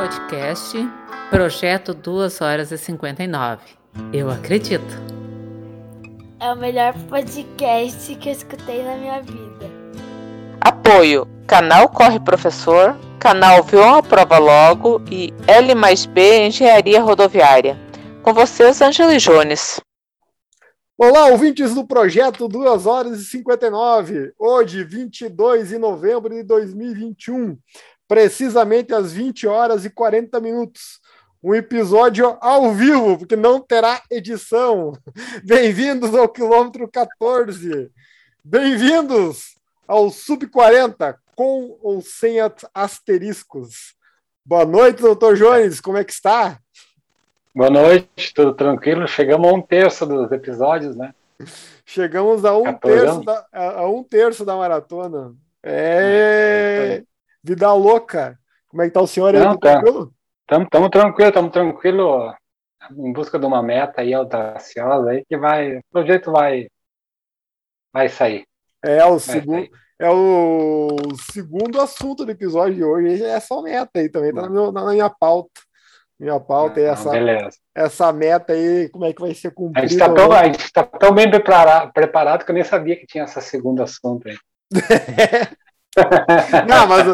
podcast Projeto 2 horas e 59. Eu acredito. É o melhor podcast que eu escutei na minha vida. Apoio: Canal Corre Professor, Canal Vion a Prova Logo e L mais B Engenharia Rodoviária. Com vocês, Angela Jones. Olá, ouvintes do projeto 2 horas e 59. Hoje, 22 de novembro de 2021 precisamente às 20 horas e 40 minutos. Um episódio ao vivo, porque não terá edição. Bem-vindos ao quilômetro 14. Bem-vindos ao Sub 40, com ou sem asteriscos. Boa noite, doutor Jones, como é que está? Boa noite, tudo tranquilo? Chegamos a um terço dos episódios, né? Chegamos a um, terço da, a, a um terço da maratona. É, Vida louca. Como é que tá o senhor aí? Não, tá. tranquilo? Estamos tranquilo, estamos tranquilo em busca de uma meta aí audaciosa aí que vai, o projeto vai vai sair. É o segundo é o segundo assunto do episódio de hoje, é essa meta aí também, tá na minha, na minha pauta. Minha pauta é essa, beleza. essa meta aí, como é que vai ser cumprida. A gente está tão, a gente tá tão bem preparado, preparado que eu nem sabia que tinha essa segunda assunto aí. Não, mas,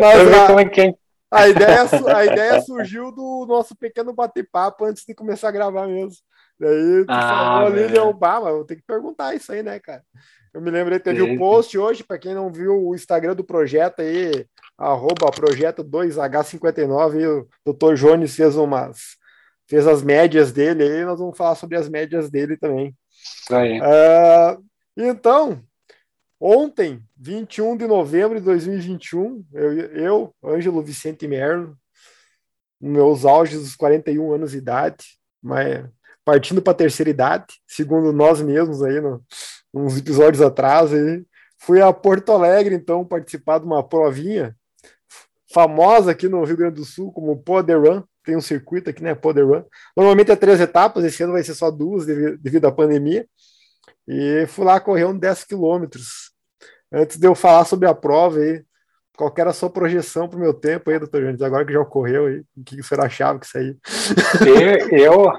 mas a, a, ideia, a ideia surgiu do nosso pequeno bate-papo antes de começar a gravar mesmo. Daí tu ah, falou ali, eu, bah, mas eu tenho que perguntar isso aí, né, cara? Eu me lembrei, teve o um post hoje, para quem não viu o Instagram do projeto aí, arroba projeto 2H59, o doutor Jones fez umas, fez as médias dele aí, nós vamos falar sobre as médias dele também. Isso aí. Uh, então, Ontem, 21 de novembro de 2021, eu, eu Ângelo Vicente Merlo, meus auges dos 41 anos de idade, mas partindo para a terceira idade, segundo nós mesmos aí, no, uns episódios atrás, aí, fui a Porto Alegre, então, participar de uma provinha famosa aqui no Rio Grande do Sul, como Poder Run, tem um circuito aqui, né, Poder Run. Normalmente é três etapas, esse ano vai ser só duas devido, à pandemia. E fui lá correr uns 10 quilômetros antes de eu falar sobre a prova aí, qual era a sua projeção para o meu tempo aí, doutor Jones? Agora que já ocorreu aí, o que senhor achava que isso aí? Eu,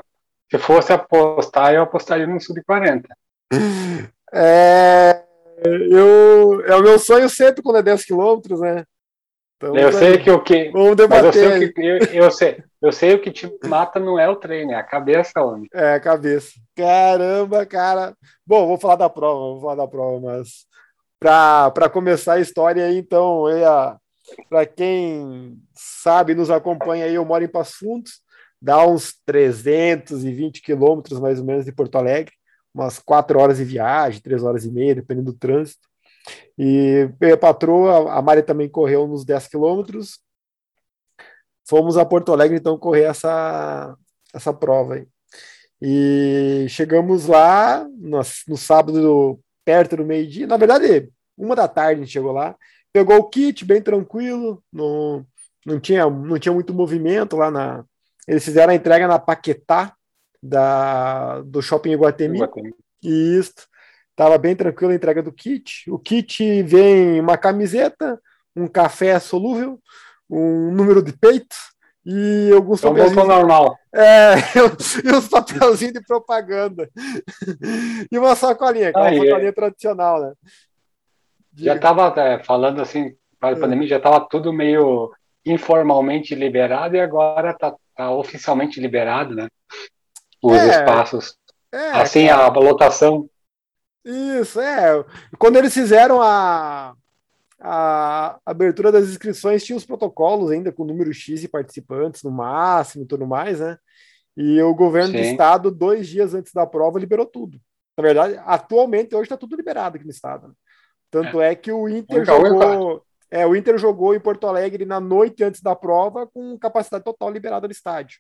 se fosse apostar, eu apostaria no sub-40. É, eu, é o meu sonho sempre quando é 10 quilômetros, né? Então, eu sei que o que. Vamos debater. Eu sei, o que, eu, eu, sei, eu sei o que te mata não é o treino, é a cabeça, homem. É, a cabeça. Caramba, cara. Bom, vou falar da prova, vou falar da prova, mas para começar a história aí, então, para quem sabe, nos acompanha aí, eu moro em Passo Fundos, dá uns 320 quilômetros mais ou menos de Porto Alegre, umas quatro horas de viagem, três horas e meia, dependendo do trânsito. E a patroa, a Mari também correu uns 10 quilômetros. Fomos a Porto Alegre, então, correr essa, essa prova aí. E chegamos lá no, no sábado perto do meio-dia. Na verdade, uma da tarde a gente chegou lá. Pegou o kit bem tranquilo, não, não, tinha, não tinha muito movimento lá na. Eles fizeram a entrega na Paquetá da, do shopping Iguatemi. Iguatemi. Isso. Tava bem tranquilo a entrega do kit. O kit vem uma camiseta, um café solúvel, um número de peito e é um papelzinhos. normal. É, e uns papelzinhos de propaganda. e uma sacolinha, aquela ah, sacolinha é... tradicional, né? Já estava é, falando assim, para a é. pandemia, já estava tudo meio informalmente liberado e agora está tá oficialmente liberado, né? Os é, espaços. É, assim, cara. a lotação. Isso, é. Quando eles fizeram a, a abertura das inscrições, tinha os protocolos ainda com número X de participantes no máximo e tudo mais, né? E o governo Sim. do estado, dois dias antes da prova, liberou tudo. Na verdade, atualmente, hoje está tudo liberado aqui no estado. Né? Tanto é, é que o Inter jogou. É, o Inter jogou em Porto Alegre na noite antes da prova com capacidade total liberada no estádio.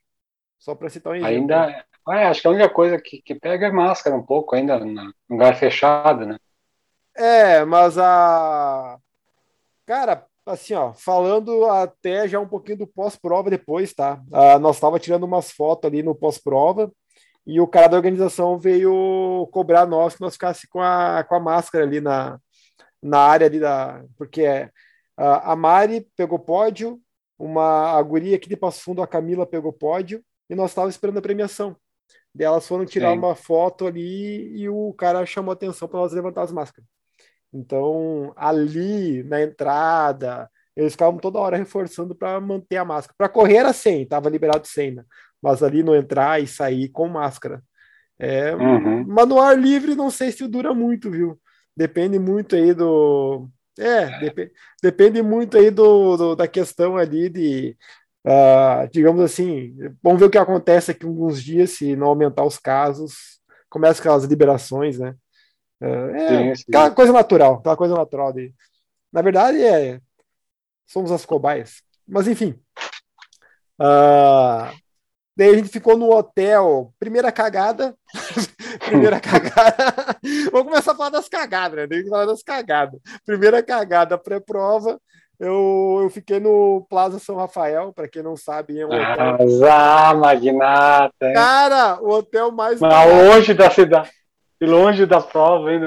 Só para citar um exemplo. Ainda, é, acho que a única coisa que, que pega é máscara um pouco ainda no lugar fechado, né? É, mas a. Cara, assim, ó, falando até já um pouquinho do pós-prova depois, tá? Ah, nós tava tirando umas fotos ali no pós-prova e o cara da organização veio cobrar nós que nós ficássemos com a, com a máscara ali na, na área ali da. Porque é, a Mari pegou pódio, uma a guria aqui de Passo Fundo, a Camila, pegou pódio e nós estávamos esperando a premiação. Daí elas foram tirar Sim. uma foto ali e o cara chamou atenção para nós levantar as máscaras. Então, ali na entrada, eles ficavam toda hora reforçando para manter a máscara. Para correr era 100, estava liberado 100, né? mas ali no entrar e sair com máscara. É, uhum. Mas no ar livre não sei se dura muito, viu? Depende muito aí do. É, dep depende muito aí do, do, da questão ali de. Uh, digamos assim, vamos ver o que acontece aqui alguns dias, se não aumentar os casos, começa aquelas liberações, né? É sim, sim. aquela coisa natural, aquela coisa natural de. Na verdade, é. Somos as cobaias. Mas enfim. Uh, Daí a gente ficou no hotel, primeira cagada. primeira cagada. Vamos começar a falar das cagadas, né? Tem que falar das cagadas. Primeira cagada pré-prova. Eu, eu fiquei no Plaza São Rafael, para quem não sabe, é um hotel. Ah, magnata. Cara, o hotel mais. Mas longe da cidade. Longe da prova, hein?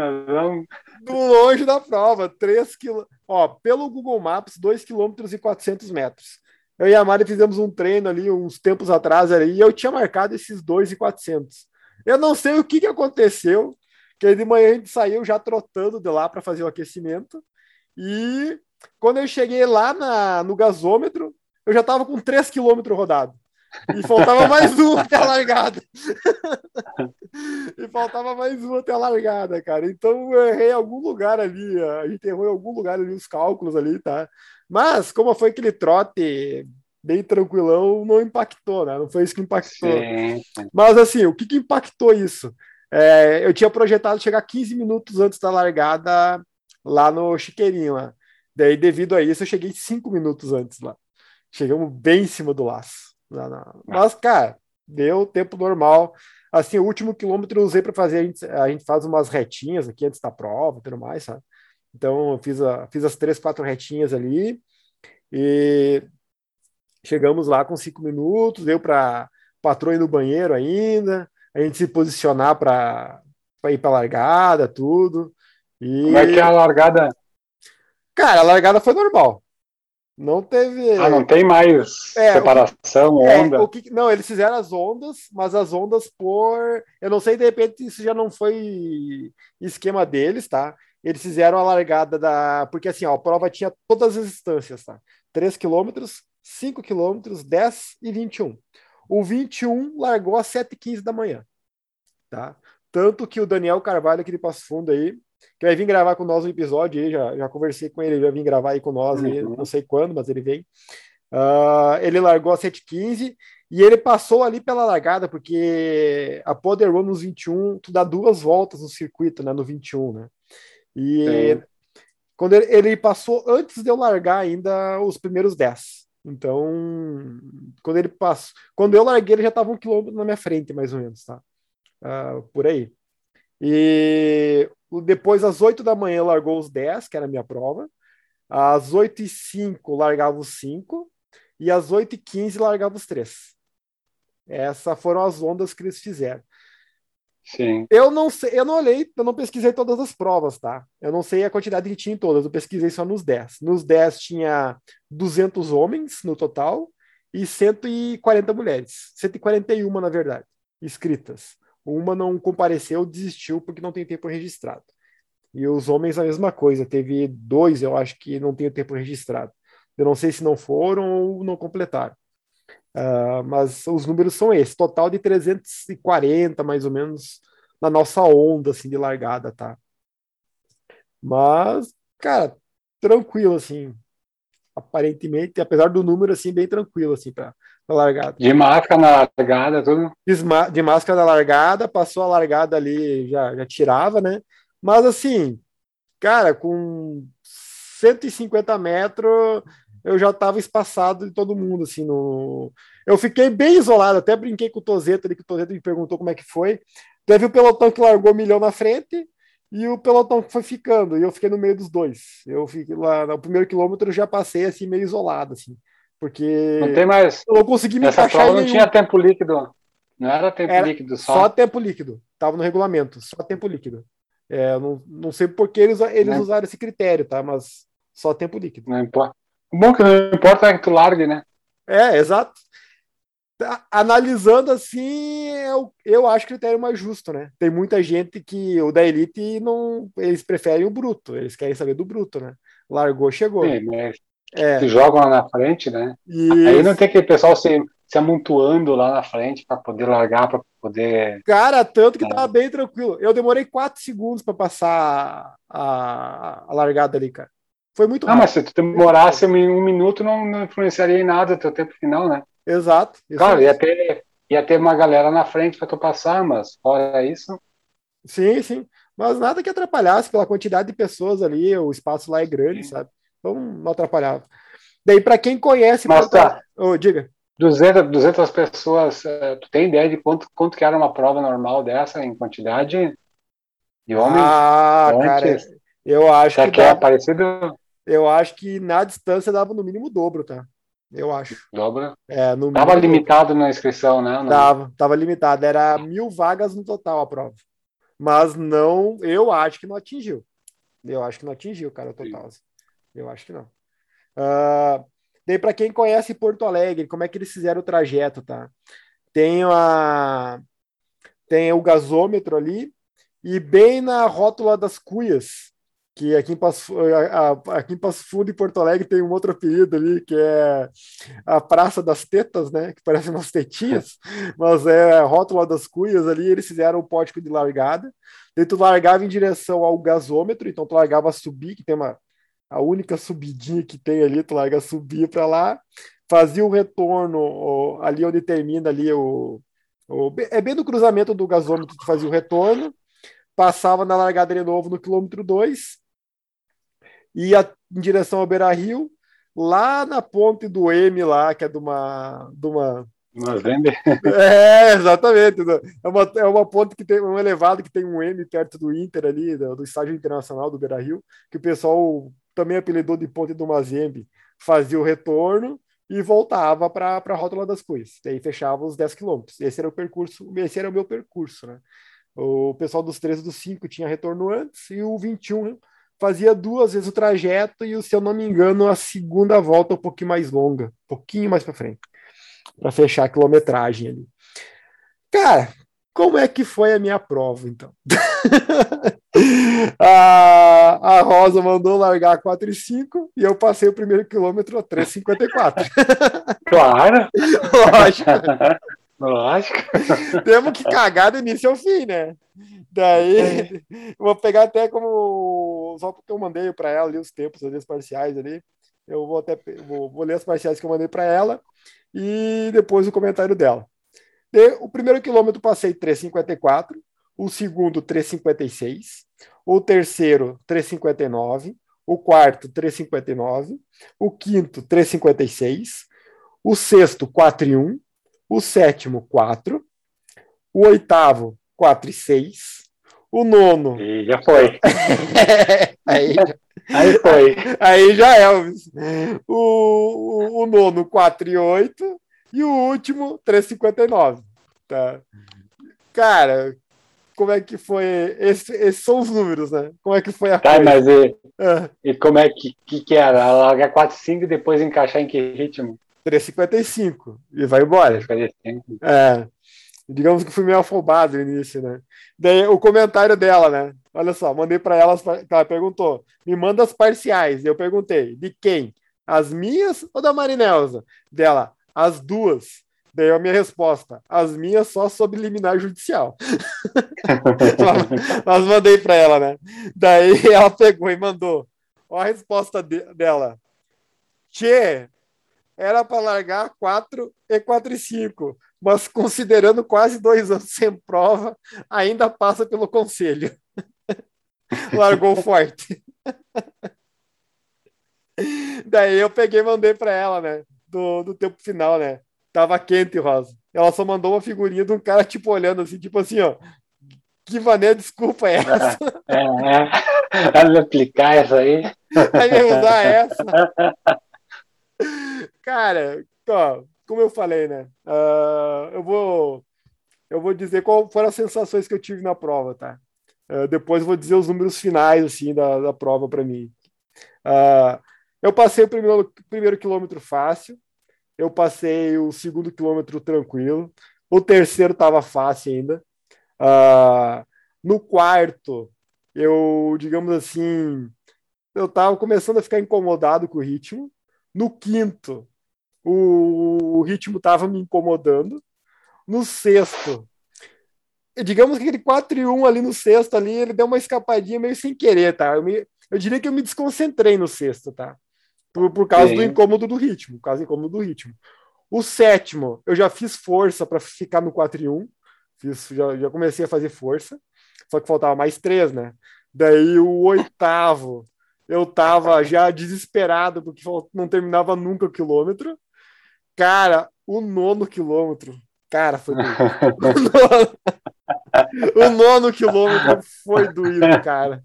Do longe da prova, 3 quilômetros. Ó, pelo Google Maps, 2 quilômetros e 400 metros. Eu e a Mari fizemos um treino ali uns tempos atrás ali, e eu tinha marcado esses 2,400. Eu não sei o que, que aconteceu, que de manhã a gente saiu já trotando de lá para fazer o aquecimento. E quando eu cheguei lá na, no gasômetro, eu já estava com 3 quilômetros rodado. E faltava mais um até a largada. e faltava mais um até a largada, cara. Então eu errei em algum lugar ali. A gente errou em algum lugar ali os cálculos ali, tá? Mas, como foi aquele trote bem tranquilão, não impactou, né? Não foi isso que impactou. Sim. Mas, assim, o que, que impactou isso? É, eu tinha projetado chegar 15 minutos antes da largada lá no Chiqueirinho, lá. Daí, devido a isso, eu cheguei 5 minutos antes lá. Chegamos bem em cima do laço. Mas, cara, deu tempo normal. Assim, o último quilômetro eu usei para fazer, a gente, a gente faz umas retinhas aqui antes da prova e tudo mais, sabe? Então, eu fiz, a, fiz as três, quatro retinhas ali e chegamos lá com cinco minutos, deu para patrão ir no banheiro ainda, a gente se posicionar para ir para a largada, tudo. E... Como é que é a largada? Cara, a largada foi normal. Não teve. Ah, não tem mais é, separação, que, onda. É, o que, não, eles fizeram as ondas, mas as ondas por. Eu não sei, de repente, isso já não foi esquema deles, tá? eles fizeram a largada da. Porque assim, ó, a prova tinha todas as distâncias, tá? 3 quilômetros, 5 quilômetros, 10 e 21. O 21 largou às 7h15 da manhã, tá? Tanto que o Daniel Carvalho, aqui de Passo Fundo aí, que vai vir gravar com nós um episódio aí, já, já conversei com ele, ele vai vir gravar aí com nós, uhum. aí, não sei quando, mas ele vem. Uh, ele largou às 7h15 e ele passou ali pela largada, porque a Poder Run nos 21, tu dá duas voltas no circuito, né, no 21, né? E é. quando ele, ele, passou antes de eu largar ainda os primeiros 10. Então, quando ele passou, quando eu larguei, ele já estava um quilômetro na minha frente, mais ou menos, tá? Uh, por aí. E depois, às 8 da manhã, largou os 10, que era a minha prova. Às 8 e 5 largava os 5. E às 8 e 15 largava os 3. Essas foram as ondas que eles fizeram. Sim. Eu não sei, eu não olhei, eu não pesquisei todas as provas, tá? Eu não sei a quantidade que tinha em todas, eu pesquisei só nos 10. Nos 10 tinha 200 homens no total e 140 mulheres. 141, na verdade, inscritas. Uma não compareceu, desistiu porque não tem tempo registrado. E os homens a mesma coisa, teve dois, eu acho que não tem tempo registrado. Eu não sei se não foram ou não completaram. Uh, mas os números são esses, total de 340 mais ou menos na nossa onda assim de largada, tá? Mas, cara, tranquilo assim. Aparentemente, apesar do número assim bem tranquilo assim para largada. De máscara na largada, tudo. De máscara na largada, passou a largada ali, já já tirava, né? Mas assim, cara, com 150 metros eu já estava espaçado de todo mundo, assim, no... Eu fiquei bem isolado, até brinquei com o Tozeto ali, que o Tozeto me perguntou como é que foi. Teve o pelotão que largou um milhão na frente e o pelotão que foi ficando, e eu fiquei no meio dos dois. Eu fiquei lá, no primeiro quilômetro eu já passei, assim, meio isolado, assim, porque... Não tem mais... Eu não consegui me Essa encaixar prova não tinha tempo líquido, não era tempo era líquido só? Só tempo líquido, tava no regulamento, só tempo líquido. É, não, não sei por que eles, eles né? usaram esse critério, tá? Mas só tempo líquido. Não importa. O bom que não importa é que tu largue, né? É, exato. Tá, analisando assim, eu, eu acho critério mais justo, né? Tem muita gente que o da elite não. Eles preferem o bruto, eles querem saber do bruto, né? Largou, chegou. Sim, mas é. se jogam lá na frente, né? Isso. Aí não tem aquele pessoal se, se amontoando lá na frente para poder largar, para poder. Cara, tanto que é. tava bem tranquilo. Eu demorei quatro segundos para passar a, a largada ali, cara. Foi muito rápido. Ah, mas se tu demorasse um minuto, não, não influenciaria em nada o teu tempo final, né? Exato. Claro, ia ter, ia ter uma galera na frente para tu passar, mas fora isso. Sim, sim. Mas nada que atrapalhasse pela quantidade de pessoas ali, o espaço lá é grande, sim. sabe? Então não atrapalhava. Daí, para quem conhece. Mas tá. Oh, diga. 200, 200 pessoas, eh, tu tem ideia de quanto, quanto que era uma prova normal dessa em quantidade de homens? Ah, antes? cara, eu acho que. que é parecido? Eu acho que na distância dava no mínimo o dobro, tá? Eu acho. Dobra? É, no tava limitado na inscrição, né? Não. Tava, tava limitado. Era mil vagas no total a prova. Mas não, eu acho que não atingiu. Eu acho que não atingiu, cara, o total. Assim. Eu acho que não. Uh, daí, para quem conhece Porto Alegre, como é que eles fizeram o trajeto, tá? Tem, a, tem o gasômetro ali, e bem na rótula das cuias, que aqui em, Passo, aqui em Passo Fundo e Porto Alegre tem um outro apelido ali, que é a Praça das Tetas, né? Que parece umas tetinhas, mas é rótula das cuias ali, eles fizeram o pórtico de largada. Daí tu largava em direção ao gasômetro, então tu largava a subir, que tem uma a única subidinha que tem ali, tu larga subir para lá, fazia o retorno ali onde termina ali o, o, é bem no cruzamento do gasômetro tu fazia o retorno, passava na largada de novo no quilômetro 2, ia em direção ao Beira Rio, lá na ponte do M lá, que é de uma, de uma uma venda? É, exatamente. É uma, é uma ponte que tem um elevado que tem um M perto do Inter ali, do, do estádio internacional do Beira Rio, que o pessoal também apelidou de Ponte do Mazembe, fazia o retorno e voltava para a Rótula das Coisas. Daí fechava os 10 quilômetros. Esse era o percurso, esse era o meu percurso, né? O pessoal dos 13 dos 5 tinha retorno antes e o 21 fazia duas vezes o trajeto e, se eu não me engano, a segunda volta um pouquinho mais longa, um pouquinho mais para frente, para fechar a quilometragem ali. Cara, como é que foi a minha prova, então? a, a Rosa mandou largar 4 e 5 e eu passei o primeiro quilômetro a 3,54. Claro! Lógico. Lógico. Temos que cagar do início ao fim, né? Daí, é. vou pegar até como. Só porque eu mandei para ela ali os tempos ali, os parciais ali. Eu vou até vou, vou ler as parciais que eu mandei para ela e depois o comentário dela. o primeiro quilômetro passei 3,54 o segundo 3,56, o terceiro 3,59, o quarto 3,59, o quinto 3,56, o sexto 4,1, o sétimo 4, o oitavo 4,6, o nono. E já foi. aí, aí foi. Aí já é, o, o, o nono 4,8 e o último 3,59. Tá? Cara, como é que foi. Esse, esses são os números, né? Como é que foi a tá, coisa? mas e, é. e como é que, que, que era? Largar 4,5 e depois encaixar em que ritmo? 3,55 e vai embora. 3,55. É. Digamos que fui meio afobado no início, né? Daí o comentário dela, né? Olha só, mandei para ela, ela perguntou: me manda as parciais. Eu perguntei: de quem? As minhas ou da Marinelza? Dela, as duas. Daí a minha resposta, as minhas só sob liminar judicial. Mas mandei para ela, né? Daí ela pegou e mandou. Olha a resposta de, dela. Tchê, era para largar 4 e 4 e 5, mas considerando quase dois anos sem prova, ainda passa pelo conselho. Largou forte. Daí eu peguei e mandei para ela, né? Do, do tempo final, né? Tava quente, Rosa. Ela só mandou uma figurinha de um cara, tipo, olhando assim, tipo assim, ó. Que maneira desculpa é essa? É, é. Vai me aplicar essa aí. Vai me usar essa. Cara, ó, como eu falei, né? Uh, eu vou eu vou dizer qual foram as sensações que eu tive na prova, tá? Uh, depois eu vou dizer os números finais, assim, da, da prova para mim. Uh, eu passei o primeiro, primeiro quilômetro fácil, eu passei o segundo quilômetro tranquilo. O terceiro estava fácil ainda. Uh, no quarto, eu, digamos assim, eu estava começando a ficar incomodado com o ritmo. No quinto, o, o ritmo estava me incomodando. No sexto, digamos que aquele 4 e 1 ali no sexto ali, ele deu uma escapadinha meio sem querer, tá? Eu, me, eu diria que eu me desconcentrei no sexto, tá? Por, por causa Sim. do incômodo do ritmo, por causa do incômodo do ritmo. O sétimo, eu já fiz força para ficar no 4 e 1. Fiz, já, já comecei a fazer força. Só que faltava mais três, né? Daí o oitavo, eu tava já desesperado, porque não terminava nunca o quilômetro. Cara, o nono quilômetro, cara, foi o nono quilômetro foi doído, cara.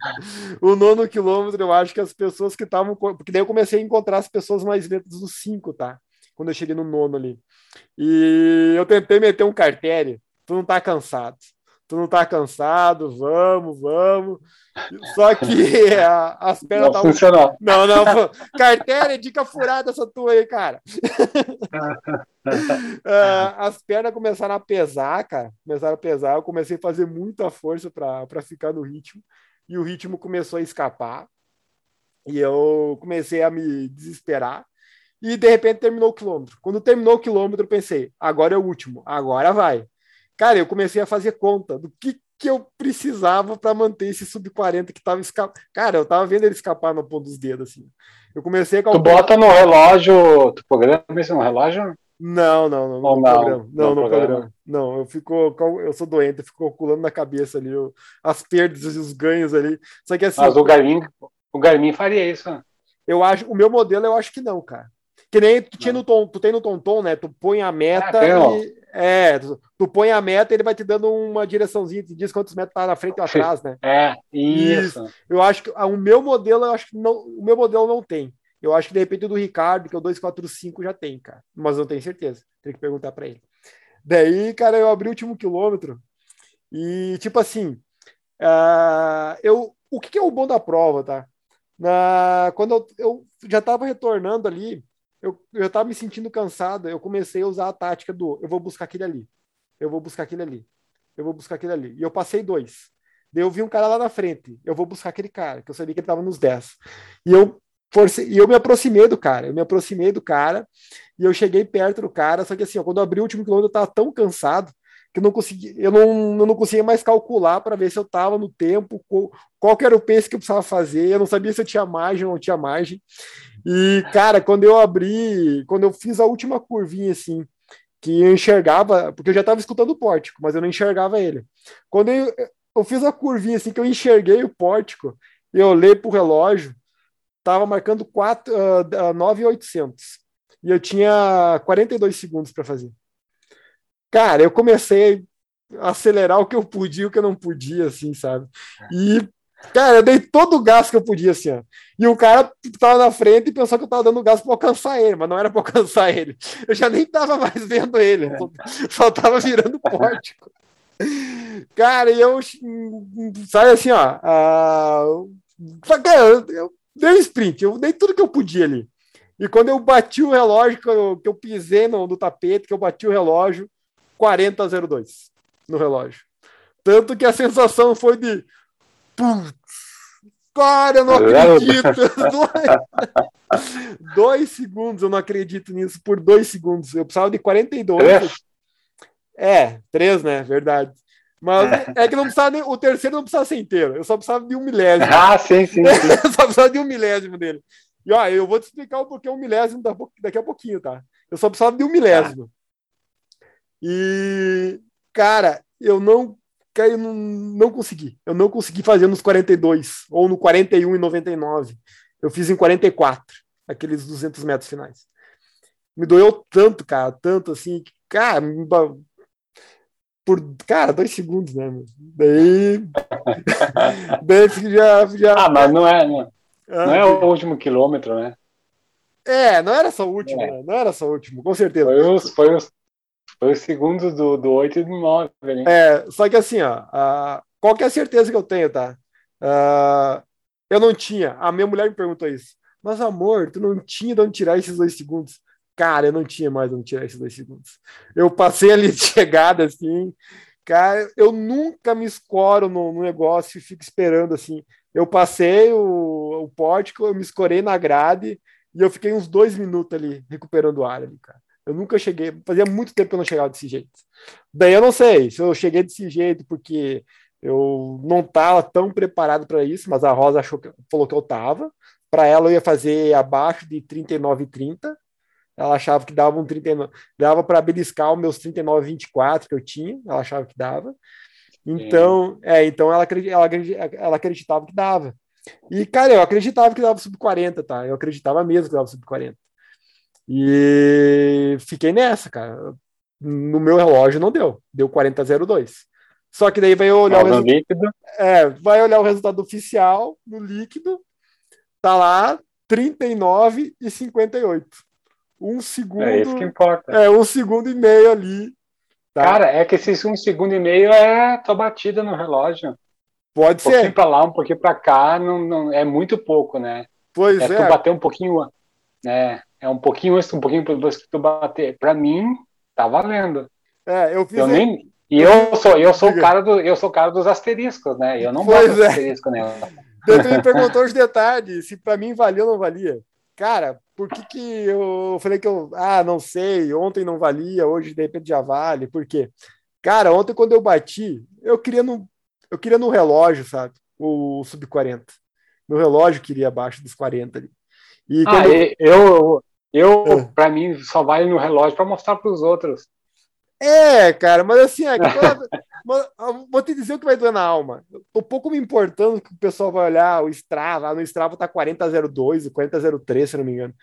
O nono quilômetro, eu acho que as pessoas que estavam. Porque daí eu comecei a encontrar as pessoas mais lentas dos cinco, tá? Quando eu cheguei no nono ali. E eu tentei meter um cartério. Tu não tá cansado tu não tá cansado, vamos, vamos. Só que a, as pernas não funcionou. Não, não, carteira é dica furada essa tua aí, cara. uh, as pernas começaram a pesar, cara, começaram a pesar, eu comecei a fazer muita força para ficar no ritmo, e o ritmo começou a escapar, e eu comecei a me desesperar, e de repente terminou o quilômetro. Quando terminou o quilômetro, eu pensei, agora é o último, agora vai. Cara, eu comecei a fazer conta do que, que eu precisava para manter esse sub-40 que tava escapando. Cara, eu tava vendo ele escapar no ponto dos dedos, assim. Eu comecei a calcular... Tu bota no relógio, tu programa isso no relógio? Não, não, não, não, não, programa. Não, no programa. programa. Não, eu fico, eu sou doente, eu fico calculando na cabeça ali eu, as perdas e os ganhos ali. Só que assim. Mas o Garmin, o Garmin faria isso. Eu acho, o meu modelo eu acho que não, cara. Que nem tu, tinha no tom, tu tem no Tonton, né? Tu põe a meta ah, e, é, tu, tu, põe a meta ele vai te dando uma direçãozinha, te diz quantos metros tá na frente ou atrás, né? É, isso. isso. Eu acho que o meu modelo, eu acho que não, o meu modelo não tem. Eu acho que de repente o do Ricardo, que é o 245, já tem, cara. Mas não tenho certeza. Tem que perguntar para ele. Daí, cara, eu abri o último quilômetro e, tipo assim, uh, eu, o que, que, é o bom da prova, tá? Na, quando eu, eu já estava retornando ali, eu, eu tava me sentindo cansado, eu comecei a usar a tática do eu vou buscar aquele ali, eu vou buscar aquele ali, eu vou buscar aquele ali. E eu passei dois. Daí eu vi um cara lá na frente, eu vou buscar aquele cara, que eu sabia que ele tava nos 10. E eu forcei, e eu me aproximei do cara, eu me aproximei do cara, e eu cheguei perto do cara, só que assim, ó, quando eu abri o último quilômetro, eu tava tão cansado que eu não consegui, eu não, eu não conseguia mais calcular para ver se eu estava no tempo, qual, qual era o pace que eu precisava fazer, eu não sabia se eu tinha margem ou não tinha margem. E, cara, quando eu abri, quando eu fiz a última curvinha assim, que eu enxergava, porque eu já estava escutando o pórtico, mas eu não enxergava ele. Quando eu, eu fiz a curvinha assim, que eu enxerguei o pórtico, eu olhei pro relógio, tava marcando 4, uh, 9,800. E eu tinha 42 segundos para fazer. Cara, eu comecei a acelerar o que eu podia e o que eu não podia, assim, sabe? E Cara, eu dei todo o gás que eu podia, assim, ó. E o cara tava na frente e pensou que eu tava dando gás para alcançar ele, mas não era para alcançar ele. Eu já nem tava mais vendo ele, é. só tava virando pórtico. Cara, e eu, sabe assim, ó. Uh, cara, eu, eu dei um sprint, eu dei tudo que eu podia ali. E quando eu bati o relógio, que eu, que eu pisei no, no tapete, que eu bati o relógio, 40,02 no relógio. Tanto que a sensação foi de Putz, cara, eu não acredito. dois, dois segundos, eu não acredito nisso, por dois segundos. Eu precisava de 42. Três? É, três, né? Verdade. Mas é. é que não precisava nem, o terceiro não precisava ser inteiro, eu só precisava de um milésimo. Ah, sim, sim. sim. eu só precisava de um milésimo dele. E ó, eu vou te explicar o porquê um milésimo daqui a pouquinho, tá? Eu só precisava de um milésimo. E, cara, eu não eu não, não consegui. Eu não consegui fazer nos 42 ou no 41 e 99. Eu fiz em 44, aqueles 200 metros finais. Me doeu tanto, cara, tanto assim, que, cara, por, cara, dois segundos, né? Daí, daí já, já. Ah, mas não é, não, não é o último quilômetro, né? É, não era só o último, é. né? Não era só o último, com certeza. Foi os, foi os foi os segundos do, do 8 e do 9. Né? É, só que assim, ó, uh, qual é a certeza que eu tenho, tá? Uh, eu não tinha. A minha mulher me perguntou isso. Mas, amor, tu não tinha de onde tirar esses dois segundos? cara, eu não tinha mais onde tirar esses dois segundos. Eu passei ali de chegada, assim, cara, eu nunca me escoro no, no negócio e fico esperando, assim. Eu passei o, o pórtico, eu me escorei na grade e eu fiquei uns dois minutos ali recuperando o ar ali, cara. Eu nunca cheguei, fazia muito tempo que eu não chegava desse jeito. Daí eu não sei se eu cheguei desse jeito porque eu não estava tão preparado para isso, mas a Rosa achou que, falou que eu estava. Para ela eu ia fazer abaixo de 39,30. Ela achava que dava um 39, dava para beliscar os meus 39,24 que eu tinha. Ela achava que dava. Então, é, então ela, ela, ela acreditava que dava. E, cara, eu acreditava que dava sub 40, tá? Eu acreditava mesmo que dava sub 40. E fiquei nessa, cara. No meu relógio não deu. Deu 40,02. Só que daí vai olhar o líquido. É, vai olhar o resultado oficial no líquido. Tá lá 39 e 58. Um segundo. É isso que importa. É, um segundo e meio ali. Tá? Cara, é que esses um segundo e meio é tua batida no relógio. Pode um ser. Um pouquinho pra lá, um pouquinho pra cá, não, não, é muito pouco, né? Pois é. É, tu bater um pouquinho. né? É um pouquinho antes, um pouquinho depois que tu bater. Pra mim, tá valendo. É, eu fiz. Eu nem, e eu sou, eu sou o cara do, eu sou o cara dos asteriscos, né? Eu não pois boto é. asterisco nela. Tu me perguntou os detalhes, se para mim valia ou não valia. Cara, por que que eu falei que eu, ah, não sei, ontem não valia, hoje de repente já vale, por quê? Cara, ontem quando eu bati, eu queria no, eu queria no relógio, sabe? O, sub 40. Meu relógio queria abaixo dos 40 ali. E ah, eu, eu, eu ah. para mim, só vale no relógio para mostrar para os outros. É, cara, mas assim, é, vou te dizer o que vai doer na alma. Eu tô pouco me importando que o pessoal vai olhar o Strava. No Strava tá 4002, 4003, se não me engano.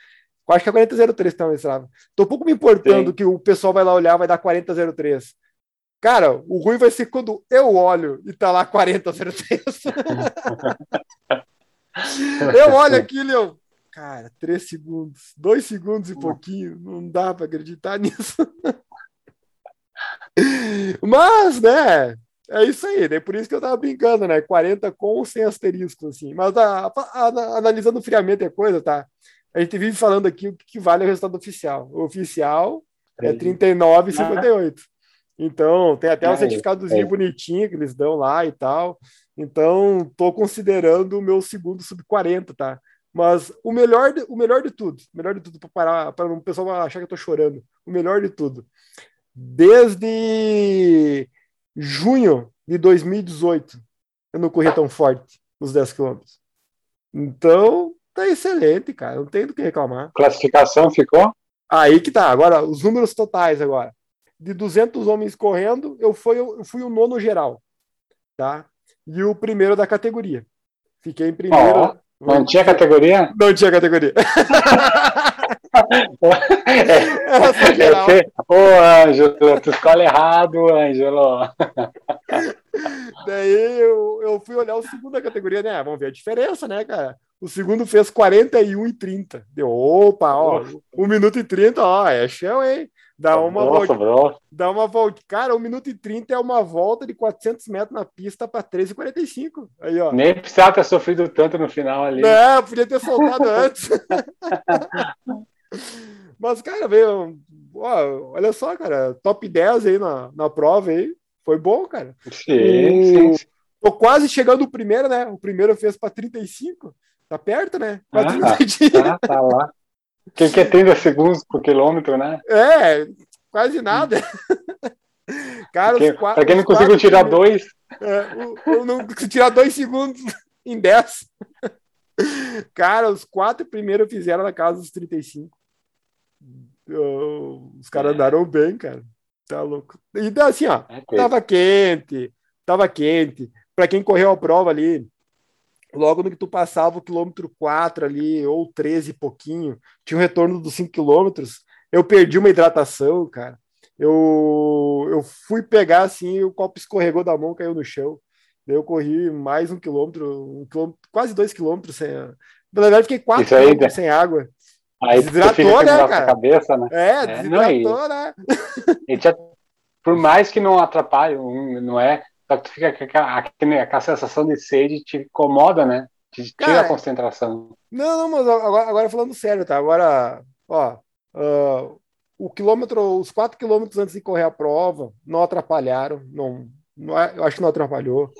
Eu acho que é 4003 que tá no Strava. Tô pouco me importando Sim. que o pessoal vai lá olhar, vai dar 4003. Cara, o ruim vai ser quando eu olho e tá lá 4003. eu olho aquilo e eu. Cara, 3 segundos, 2 segundos e pouquinho, não dá para acreditar nisso. Mas, né, é isso aí, né? Por isso que eu tava brincando, né? 40 com ou sem asterisco, assim. Mas a, a, a, analisando friamente a coisa, tá? A gente vive falando aqui o que vale o resultado oficial. O oficial é 39,58. Então, tem até um certificadozinho é. bonitinho que eles dão lá e tal. Então, tô considerando o meu segundo sub 40, tá? Mas o melhor, de, o melhor de tudo, o melhor de tudo para parar, para o pessoal achar que eu tô chorando. O melhor de tudo desde junho de 2018 eu não corria tão forte nos 10 quilômetros. Então, tá excelente, cara. Não tem do que reclamar. Classificação ficou? Aí que tá. Agora, os números totais agora. De 200 homens correndo, eu fui, eu fui o nono geral, tá? E o primeiro da categoria. Fiquei em primeiro. Oh, não tinha categoria? Não tinha categoria. Essa geral. Ô, Ângelo, tu escolhe errado, Ângelo. Daí eu, eu fui olhar o segundo da categoria, né? Vamos ver a diferença, né, cara? O segundo fez 41 e 30. Deu, opa, ó, 1 minuto e 30, ó, é chão, hein? Dá uma Nossa, volta. Dá uma volta. Cara, 1 minuto e 30 é uma volta de 400 metros na pista para 13,45. Aí, ó. Nem precisava ter sofrido tanto no final ali. Não, podia ter soltado antes. Mas, cara, veio. Ó, olha só, cara, top 10 aí na, na prova aí. Foi bom, cara. Sim, o... sim. Tô quase chegando o primeiro, né? O primeiro fez para 35. Tá perto, né? Ah, tá, tá lá. Quem quer 30 segundos por quilômetro, né? É, quase nada. Cara, quem, quatro, pra quem não conseguiu tirar dois. É, eu não tirar dois segundos em 10. Cara, os quatro primeiros fizeram na casa dos 35. Os caras andaram bem, cara. Tá louco. E assim, ó, é tava quente, tava quente. Para quem correu a prova ali, logo no que tu passava o quilômetro 4 ali, ou 13 e pouquinho, tinha um retorno dos 5 quilômetros, eu perdi uma hidratação, cara. Eu, eu fui pegar assim, o copo escorregou da mão, caiu no chão. Eu corri mais um quilômetro, um quilômetro quase dois quilômetros sem. Na verdade, fiquei quatro quilômetros sem água. Aí desidratou, né, cara? Cabeça, né? É, desidratou, é, não, né? E, já, por mais que não atrapalhe, não é? Só que tu fica com aquela sensação de sede te incomoda, né? Te tira cara, a concentração. Não, não, mas agora, agora falando sério, tá? Agora, ó, Uh, o quilômetro, os quatro quilômetros antes de correr a prova, não atrapalharam, não, não eu acho que não atrapalhou.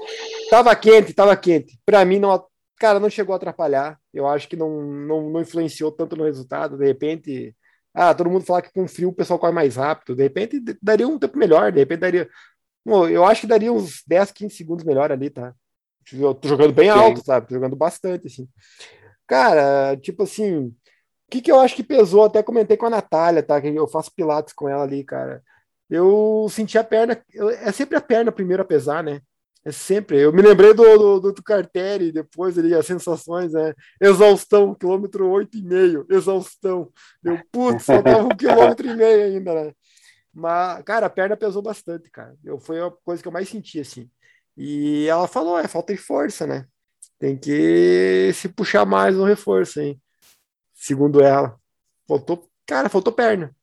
Tava quente, tava quente. Para mim não, cara, não chegou a atrapalhar. Eu acho que não, não, não influenciou tanto no resultado. De repente, ah, todo mundo fala que com frio o pessoal corre mais rápido. De repente daria um tempo melhor, de repente daria. Eu acho que daria uns 10, 15 segundos melhor ali, tá? Eu tô jogando bem Sim. alto, sabe? Tô jogando bastante, assim. Cara, tipo assim, o que, que eu acho que pesou? Até comentei com a Natália, tá? Que eu faço pilates com ela ali, cara. Eu senti a perna. É sempre a perna primeiro a pesar, né? É sempre. Eu me lembrei do, do, do Carteri, depois ali, as sensações, né? Exaustão, quilômetro oito e meio, exaustão. Eu, putz, faltava um quilômetro e meio ainda, né? Mas, cara, a perna pesou bastante, cara. Eu, foi a coisa que eu mais senti, assim. E ela falou, é falta de força, né? Tem que se puxar mais no reforço, hein? Segundo ela. Faltou, cara, faltou perna.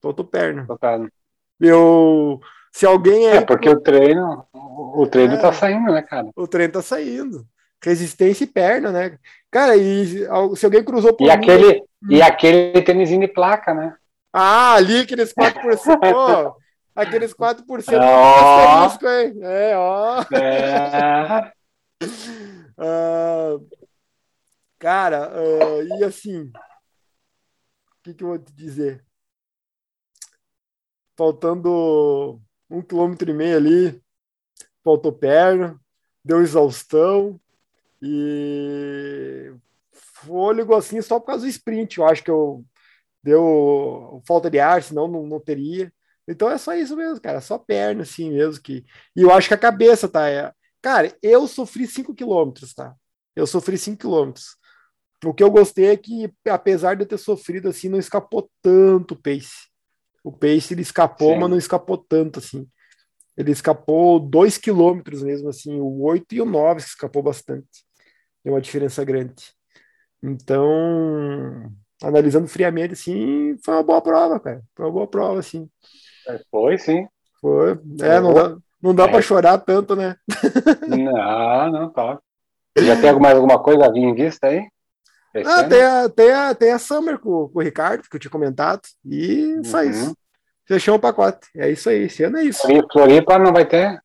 Faltou perna. Faltou perna. Eu se alguém aí... É, porque o treino, o treino é, tá saindo, né, cara? O treino tá saindo. Resistência e perna, né? Cara, e se alguém cruzou por. E, mim, aquele, e aquele tênisinho de placa, né? Ah, ali aqueles 4%. ó, aqueles 4% oh. asterisco, hein? É, ó. É. uh, cara, uh, e assim. O que, que eu vou te dizer? Faltando um quilômetro e meio ali, faltou perna, deu exaustão e fôlego assim só por causa do sprint. Eu acho que eu deu falta de ar, senão não, não teria. Então é só isso mesmo, cara, só perna assim mesmo que. E eu acho que a cabeça tá. É... Cara, eu sofri 5 quilômetros, tá? Eu sofri 5 quilômetros. O que eu gostei é que, apesar de eu ter sofrido assim, não escapou tanto o pace. O pace ele escapou, Sim. mas não escapou tanto assim. Ele escapou dois quilômetros mesmo, assim, o 8 e o 9 escapou bastante. Tem uma diferença grande. Então, analisando friamente, assim, foi uma boa prova, cara. Foi uma boa prova, assim. É, foi, sim. Foi. É, não dá, não dá é. para chorar tanto, né? Não, não tá. Já tem mais alguma coisa a vir em vista aí? Ah, tem, a, tem, a, tem a Summer com, com o Ricardo, que eu tinha comentado, e uhum. só isso. Fechou o pacote. É isso aí, esse ano é isso. Floripa não vai ter?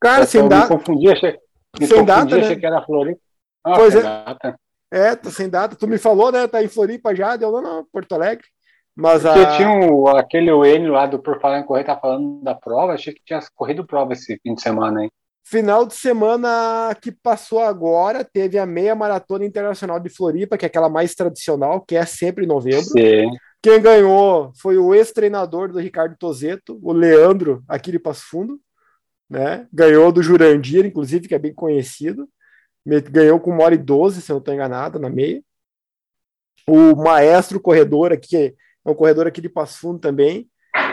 Cara, eu sem data. Me confundi, achei, me sem data, né? achei que era Floripa. Ah, pois é. Data. É, tá sem data. Tu me falou, né? Tá em Floripa já, deu não, não, Porto Alegre. Mas Porque a... tinha um, aquele Wayne lá do Por Falar em Correr, tá falando da prova, achei que tinha corrido prova esse fim de semana, hein? Final de semana que passou agora, teve a meia maratona internacional de Floripa, que é aquela mais tradicional, que é sempre em novembro. Sim. Quem ganhou foi o ex-treinador do Ricardo Tozeto, o Leandro, aqui de Passo Fundo, né? Ganhou do Jurandir, inclusive, que é bem conhecido. Ganhou com uma hora e doze, se eu não estou enganado, na meia. O maestro corredor aqui, é um corredor aqui de Passo Fundo também,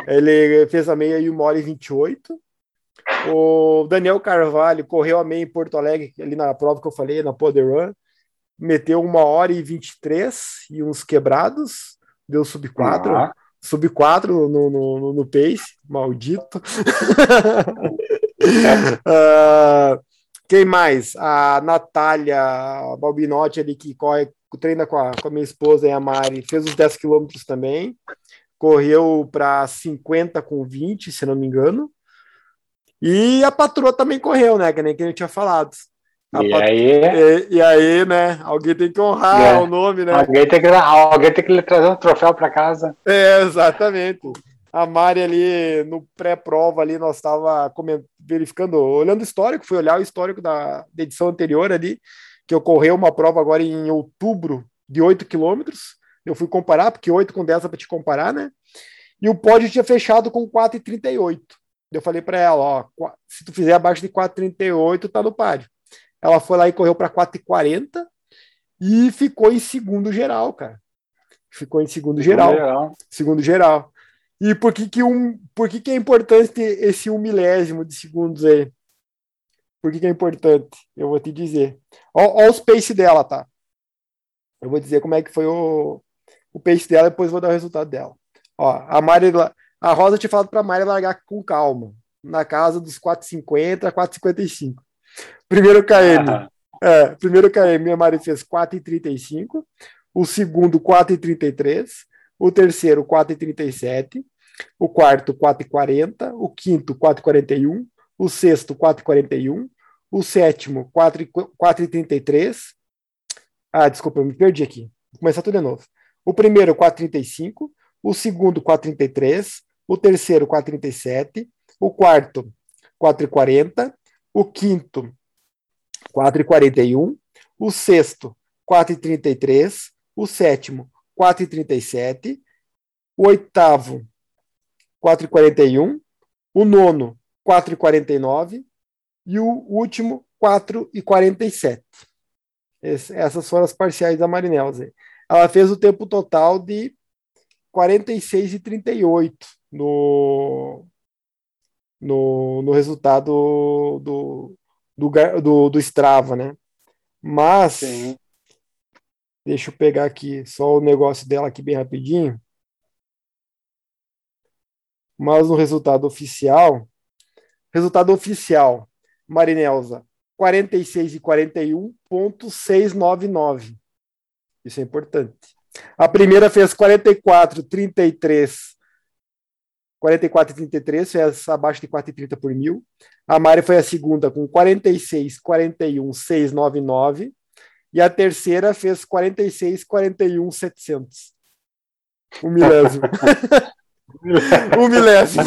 ele fez a meia em uma hora e vinte e oito. O Daniel Carvalho correu a meia em Porto Alegre, ali na prova que eu falei, na Poder Run, meteu uma hora e 23 e uns quebrados, deu sub 4, ah. sub 4 no, no, no, pace, maldito. uh, quem mais? A Natália Balbinotti ali que corre, treina com a, com a minha esposa e a Mari, fez os 10 quilômetros também, correu para 50 com 20, se não me engano. E a patroa também correu, né? Que nem que eu tinha falado. e, pat... aí... E, e, aí, né? Alguém tem que honrar é. o nome, né? Alguém tem que, alguém tem que trazer um troféu para casa. É, exatamente. A Mari ali no pré-prova ali, nós estava verificando, olhando o histórico, fui olhar o histórico da, da, edição anterior ali, que ocorreu uma prova agora em outubro de 8 quilômetros. Eu fui comparar, porque 8 com 10 é para te comparar, né? E o pódio tinha fechado com 4,38. Eu falei para ela, ó, se tu fizer abaixo de 4,38, tá no páreo. Ela foi lá e correu para 4,40 e ficou em segundo geral, cara. Ficou em segundo geral. geral. Segundo geral. E por que que, um, por que que é importante esse um milésimo de segundos aí? Por que que é importante? Eu vou te dizer. Olha os pace dela, tá? Eu vou dizer como é que foi o, o pace dela, depois vou dar o resultado dela. Ó, a Mari, a Rosa tinha falado para a Mari largar com calma, na casa dos 4,50 a 4,55. Primeiro KM. Ah. É, primeiro KM, a Mari fez 4,35. O segundo, 4,33. o terceiro 4,37, o quarto 4,40, o quinto 4,41, o sexto 4,41, o sétimo 4,33. Ah, desculpa, eu me perdi aqui. Vou começar tudo de novo. O primeiro 4,35, o segundo 4,33, o terceiro 4,37, o quarto 4,40, o quinto 4,41, o sexto 4,33, o sétimo 4,37, o oitavo 4,41, o nono 4,49 e o último 4,47. Essas foram as parciais da Marinelza. Ela fez o tempo total de 46,38 no, no, no resultado do, do, do, do Strava, né? Mas, Sim. deixa eu pegar aqui só o negócio dela aqui bem rapidinho. Mas no resultado oficial, resultado oficial, Marinelza, 46 e 41.699. Isso é importante. A primeira fez 44, 33 44,33, fez abaixo de 4,30 por mil. A Mari foi a segunda com 46, 41, 699. E a terceira fez 46, 41, 700. Um milésimo. um milésimo.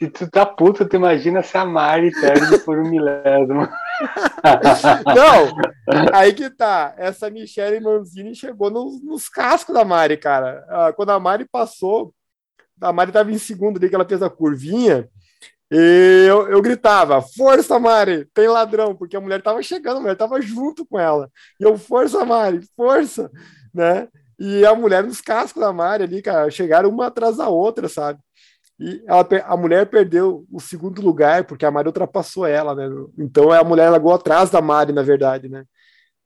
se tu tá puto, tu imagina se a Mari perde por um milésimo. Não, aí que tá. Essa Michelle Manzini chegou nos, nos cascos da Mari, cara. Ah, quando a Mari passou, a Mari estava em segundo ali, que ela fez a curvinha. E eu, eu gritava, força, Mari, tem ladrão, porque a mulher estava chegando, a mulher estava junto com ela. E eu, força, Mari, força, né? E a mulher nos cascos da Mari ali, cara, chegaram uma atrás da outra, sabe? E ela, a mulher perdeu o segundo lugar, porque a Mari ultrapassou ela, né? Então a mulher largou atrás da Mari, na verdade, né?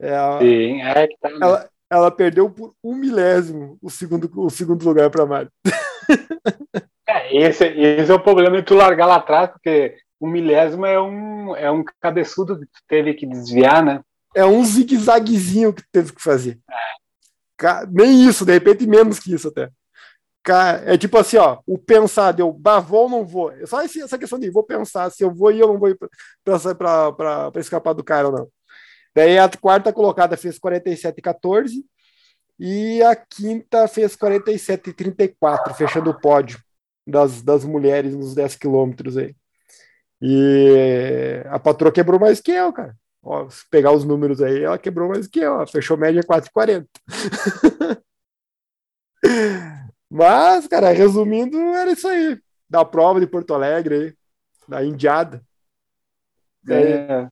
É, Sim, é que tá. Ela, ela perdeu por um milésimo o segundo, o segundo lugar para a Mari. É, esse, esse é o problema de tu largar lá atrás, porque um milésimo é um, é um cabeçudo que tu teve que desviar, né? É um zigue-zaguezinho que tu teve que fazer. É. Nem isso, de repente menos que isso até. É tipo assim, ó, o pensar, deu, bah, vou ou não vou. É só essa questão de vou pensar se eu vou e eu não vou para escapar do cara ou não. Daí a quarta colocada fez 47,14 e a quinta fez 47,34, fechando o pódio das, das mulheres nos 10 quilômetros aí. E a patroa quebrou mais que eu, cara. Ó, se pegar os números aí, ela quebrou mais que eu, fechou média 4,40. Mas, cara, resumindo, era isso aí. Da prova de Porto Alegre aí, da Indiada. É.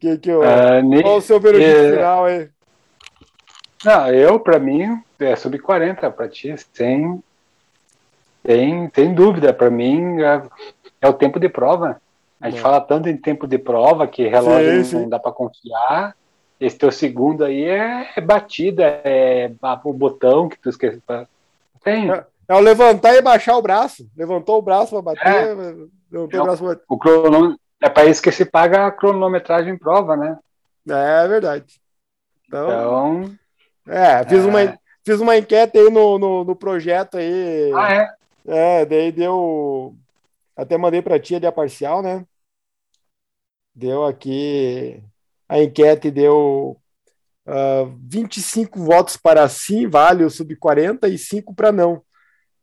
Que, que eu, uh, qual o seu veredito é... final aí? Não, eu, para mim, é sub-40, para ti, sem, sem, sem dúvida. Para mim, é, é, o tempo de prova. A gente é. fala tanto em tempo de prova que relógio sim, sim. não dá para confiar. Esse teu segundo aí é, é batida, é o botão que tu esqueceu. Tem. É, é o levantar e baixar o braço. Levantou o braço para bater, é. levantou o braço bater. O cronômetro, é isso que se paga a cronometragem em prova, né? É verdade. Então, então é, fiz, é... Uma, fiz uma enquete aí no, no, no, projeto aí. Ah, é? É, daí deu. Até mandei para tia de a parcial, né? Deu aqui. A enquete deu uh, ah, 25 votos para sim, vale o sub-40 e 5 para não.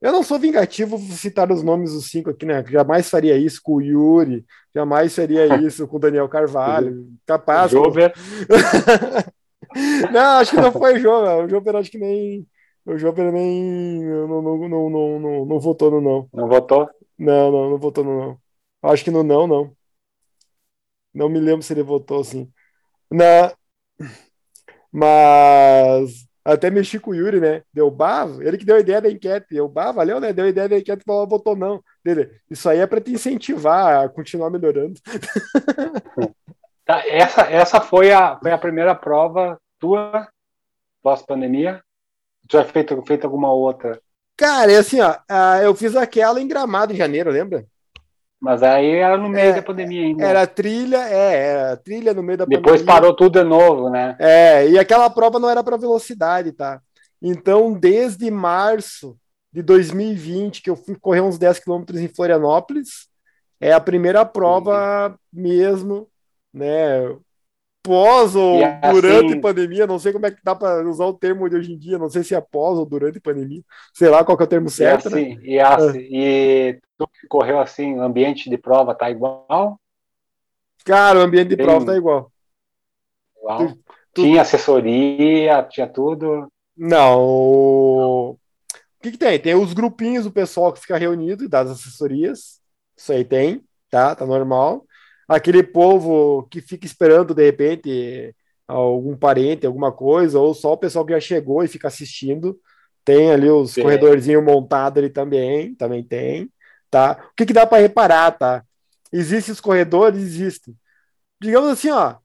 Eu não sou vingativo, vou citar os nomes dos cinco aqui, né? Jamais faria isso com o Yuri, jamais faria isso com o Daniel Carvalho. Capaz. Jover. não, acho que não foi o Jover. O Jover acho que nem. O Jover nem. Não, não, não, não, não, não votou no não. Não votou? Não, não, não votou no não. Acho que no não, não. Não me lembro se ele votou assim. Na... Mas até mexi com o Yuri, né? Deu bah, ele que deu a ideia da enquete. Eu, bah, valeu, né? Deu a ideia da enquete, falou, botou não. Dele, isso aí é para te incentivar a continuar melhorando. Tá, essa, essa foi, a, foi a primeira prova tua pós-pandemia? Tu já feito, feito alguma outra? Cara, é assim, ó, eu fiz aquela em Gramado em janeiro, lembra? Mas aí era no meio é, da pandemia ainda. Era trilha, é, era trilha no meio da Depois pandemia. Depois parou tudo de novo, né? É, e aquela prova não era para velocidade, tá? Então, desde março de 2020, que eu fui correr uns 10 quilômetros em Florianópolis, é a primeira prova uhum. mesmo, né? Pós ou assim, durante pandemia, não sei como é que dá para usar o termo de hoje em dia, não sei se é pós ou durante pandemia, sei lá qual é o termo certo. E, assim, né? e, assim, é. e tu que correu assim, o ambiente de prova tá igual? Cara, o ambiente de Tem... prova tá igual. igual. Tu, tu... Tinha assessoria, tinha tudo. Não. O que, que tem? Tem os grupinhos do pessoal que fica reunido e das assessorias. Isso aí tem, tá? Tá normal. Aquele povo que fica esperando, de repente, algum parente, alguma coisa, ou só o pessoal que já chegou e fica assistindo. Tem ali os corredorzinhos montados ali também, também tem, tá? O que, que dá para reparar, tá? Existem os corredores? Existem. Digamos assim, ó,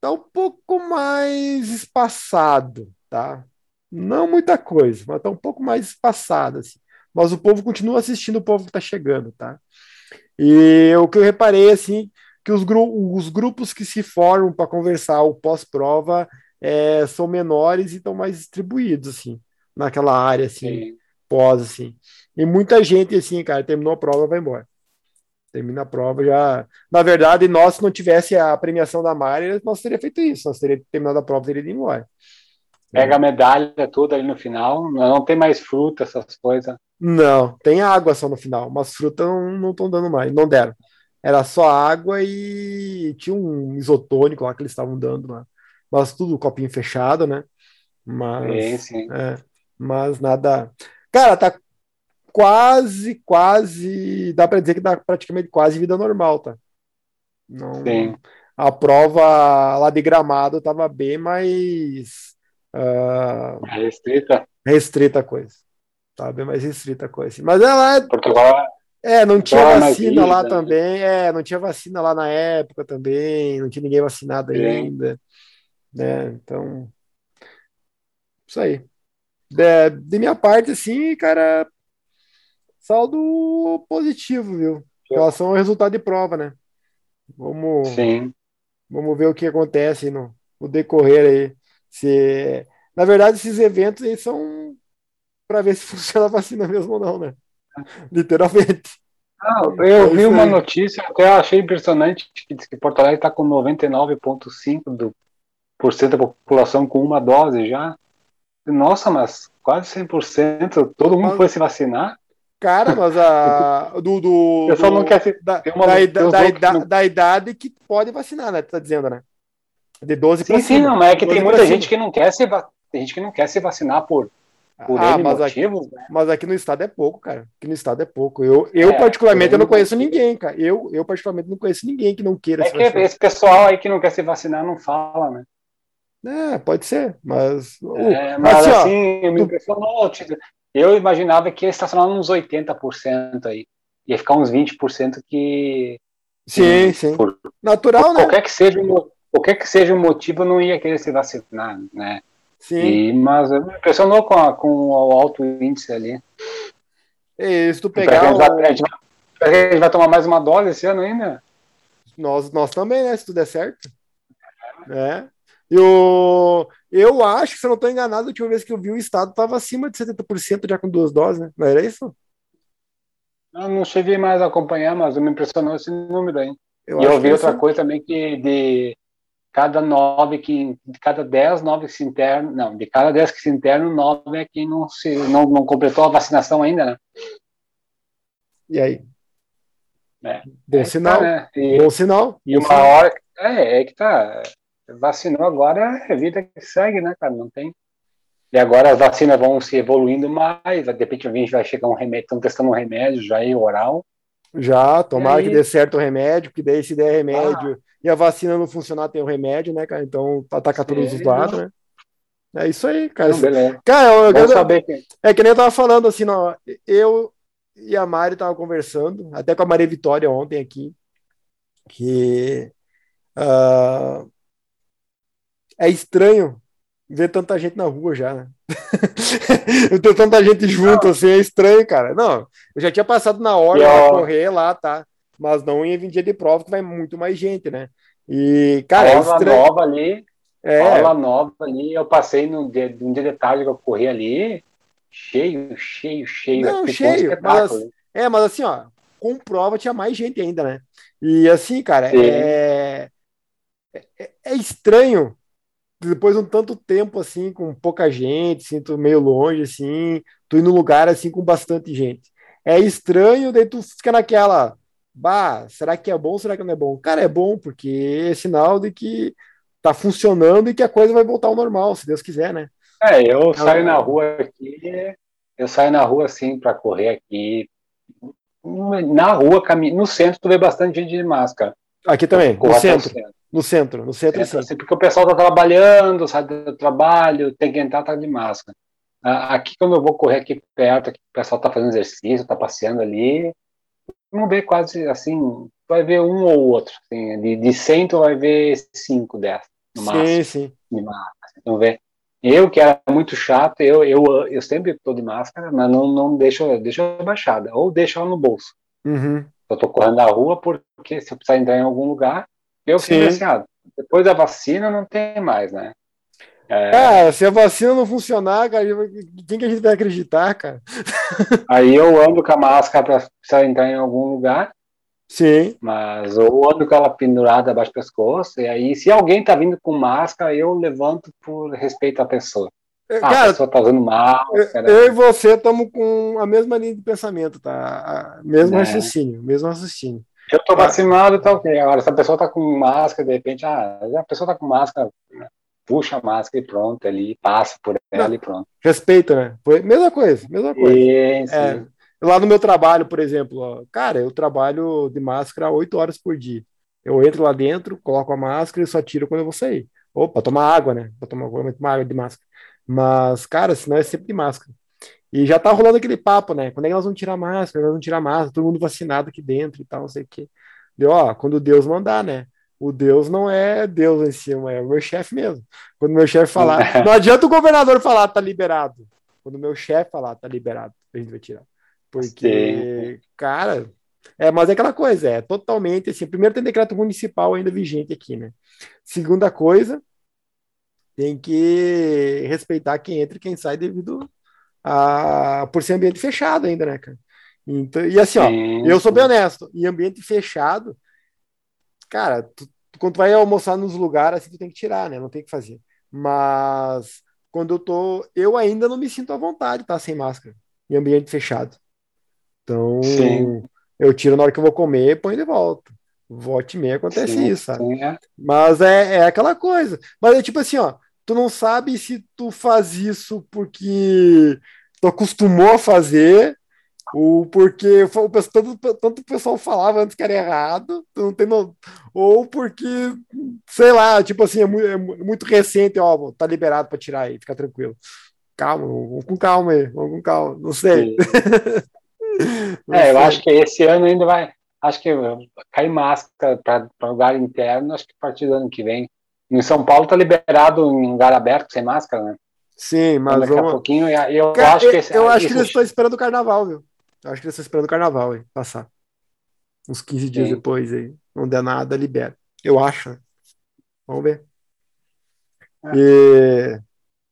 tá um pouco mais espaçado, tá? Não muita coisa, mas tá um pouco mais espaçado, assim. Mas o povo continua assistindo o povo que tá chegando, tá? E o que eu reparei, assim, que os, gru os grupos que se formam para conversar o pós-prova é, são menores e estão mais distribuídos, assim, naquela área, assim, Sim. pós, assim. E muita gente, assim, cara, terminou a prova, vai embora. Termina a prova já. Na verdade, nós, se não tivesse a premiação da Mari, nós teria feito isso, nós teríamos terminado a prova, teria ido embora. Pega a medalha toda ali no final, não tem mais fruta, essas coisas. Não, tem água só no final, mas fruta não estão dando mais, não deram. Era só água e tinha um isotônico lá que eles estavam dando lá. Mas tudo copinho fechado, né? Mas, sim, sim. É, mas nada. Cara, tá quase, quase. Dá para dizer que dá praticamente quase vida normal, tá? Não, sim. A prova lá de gramado tava bem mais Uh, restrita? Restrita a coisa. Tá bem mais restrita a coisa. Mas ela é. Portugal é, não tinha é vacina lá né? também. É, não tinha vacina lá na época também. Não tinha ninguém vacinado Sim. ainda. Né? Então. Isso aí. De, de minha parte, assim, cara. Saldo positivo, viu? Em relação ao resultado de prova, né? Vamos, Sim. vamos ver o que acontece no, no decorrer aí. Se, na verdade, esses eventos aí são para ver se funciona a vacina mesmo ou não, né? Literalmente. Ah, eu vi uma notícia, até achei impressionante, que diz que Porto Alegre está com 99,5% da população com uma dose já. Nossa, mas quase 100%, todo mundo mas, foi se vacinar? Cara, mas a. Do, do, do não quer se, da, uma, da, da, da, da, idade que pode vacinar, né? Tu tá dizendo, né? De 12 sim, sim, não, mas é que tem muita gente que não quer se tem gente que não quer se vacinar por por ah, mas aqui, né? mas aqui no estado é pouco, cara. Aqui no estado é pouco. Eu, eu é, particularmente, eu não conheço ninguém, cara. Eu, eu, particularmente, não conheço ninguém que não queira é se vacinar. esse pessoal aí que não quer se vacinar não fala, né? É, pode ser, mas. É, mas assim, assim ó, me impressionou. Eu imaginava que ia estacionar uns 80% aí. Ia ficar uns 20% que. Sim, sim. Por, Natural, por né? Qualquer que seja o qualquer que seja o motivo, eu não ia querer se vacinar, né? Sim. E, mas me impressionou com, a, com o alto índice ali. E se tu pegar. A gente, vai, a, gente vai, a gente vai tomar mais uma dose esse ano ainda? Nós, nós também, né? Se tudo der certo. É. Eu, eu acho que, se eu não estou enganado, a última vez que eu vi o estado estava acima de 70% já com duas doses, né? Não era isso? Eu não cheguei mais a acompanhar, mas me impressionou esse número aí. Eu e eu vi outra coisa também que de cada nove que de cada dez nove que se internam, não, de cada dez que se internam, nove é quem não se não, não completou a vacinação ainda, né? E aí? É, bom é sinal. Tá, né? e, bom sinal. E uma hora é, é que tá vacinou agora é vida que segue, né, cara? Não tem. E agora as vacinas vão se evoluindo mais, de repente a gente vai chegar um remédio, estão testando um remédio já aí oral. Já, tomara que dê certo o remédio, que daí se der remédio ah e a vacina não funcionar, tem o remédio, né, cara? Então ataca todos os lados, né? É isso aí, cara. Não, beleza. Cara, eu, eu, saber que... é que nem eu tava falando assim, não, eu e a Mari tava conversando, até com a Maria Vitória ontem aqui, que uh, é estranho ver tanta gente na rua já, né? ter tanta gente junto, assim, é estranho, cara. Não, eu já tinha passado na hora de correr lá, tá? mas não em dia de prova, que vai muito mais gente, né? E, cara, é estranho. nova ali. É. Aula nova ali, eu passei num dia, um dia de tarde que eu corri ali, cheio, cheio, cheio. Não, cheio. Mas, é, mas assim, ó, com prova tinha mais gente ainda, né? E assim, cara, é, é, é, estranho depois de um tanto tempo assim, com pouca gente, sinto assim, meio longe, assim, tu ir num lugar assim com bastante gente. É estranho, daí tu fica naquela, bah, será que é bom, será que não é bom? Cara, é bom, porque é sinal de que tá funcionando e que a coisa vai voltar ao normal, se Deus quiser, né? É, eu então, saio na rua aqui, eu saio na rua assim para correr aqui. Na rua, no centro, tu vê bastante gente de máscara. Aqui também, no centro. centro. No centro, no centro, centro sim. Porque o pessoal tá trabalhando, sai do trabalho, tem que entrar, tá de máscara. Aqui, quando eu vou correr aqui perto, aqui, o pessoal tá fazendo exercício, tá passeando ali, não vê quase assim, vai ver um ou outro. Assim, de, de 100, tu vai ver 5, 10 no máximo. Sim, sim. De máscara. Então, vê. Eu, que era muito chato, eu, eu, eu sempre estou de máscara, mas não, não deixo, deixo abaixada, ou deixo ela no bolso. Uhum. Eu estou correndo na rua porque se eu precisar entrar em algum lugar, eu fico assim, ah, depois da vacina não tem mais, né? É... é... se a vacina não funcionar, cara, quem que a gente vai acreditar, cara? Aí eu ando com a máscara para precisar entrar em algum lugar. Sim. Mas eu ando com ela pendurada abaixo do pescoço, e aí se alguém tá vindo com máscara, eu levanto por respeito à pessoa. É, ah, cara, a pessoa tá usando máscara. Eu e você estamos com a mesma linha de pensamento, tá? Mesmo é. raciocínio, mesmo raciocínio. Eu tô vacinado, tá ok. Agora, se a pessoa tá com máscara, de repente, ah, a pessoa tá com máscara, puxa a máscara e pronto, ali, passa por ela Não, e pronto. Respeito, né? Mesma coisa, mesma coisa. Sim, sim. É, lá no meu trabalho, por exemplo, ó, cara, eu trabalho de máscara oito horas por dia. Eu entro lá dentro, coloco a máscara e só tiro quando eu vou sair. Opa, tomar água, né? Pra tomar, tomar água de máscara. Mas, cara, senão é sempre de máscara. E já tá rolando aquele papo, né? Quando é que nós vamos tirar máscara? Nós vamos tirar máscara, todo mundo vacinado aqui dentro e tal, não sei o quê. Deu, ó, quando Deus mandar, né? O Deus não é Deus em cima, é o meu chefe mesmo. Quando meu chefe falar, não adianta o governador falar, tá liberado. Quando meu chefe falar, tá liberado, a gente vai tirar. Porque, Sim. cara, é, mas é aquela coisa, é totalmente assim. Primeiro tem decreto municipal ainda vigente aqui, né? Segunda coisa, tem que respeitar quem entra e quem sai devido a por ser ambiente fechado ainda, né, cara? Então, e assim, ó, eu sou bem honesto, em ambiente fechado, cara, tu, quando tu vai almoçar nos lugares, assim, tu tem que tirar, né? Não tem que fazer. Mas quando eu tô, eu ainda não me sinto à vontade, tá? Sem máscara, em ambiente fechado. Então, sim. eu tiro na hora que eu vou comer e ponho de volta. Volte e meia acontece sim, isso, sabe? Sim, é. Mas é, é aquela coisa. Mas é tipo assim, ó, tu não sabe se tu faz isso porque tu acostumou a fazer ou porque o, tanto, tanto o pessoal falava antes que era errado, não tem no, ou porque, sei lá, tipo assim, é muito, é muito recente, ó, tá liberado para tirar aí, fica tranquilo. Calma, vamos com calma aí, vamos com calma, não sei. não é, sei. eu acho que esse ano ainda vai, acho que cair máscara para lugar interno, acho que a partir do ano que vem em São Paulo tá liberado em lugar aberto, sem máscara, né? Sim, mas daqui vamos... a pouquinho eu Cara, acho que esse, eu acho que eles estão esperando o carnaval, viu? Eu acho que eles estão esperando o carnaval aí, passar. Uns 15 dias Sim. depois aí. Não der nada, libera. Eu acho. Né? Vamos ver. É. E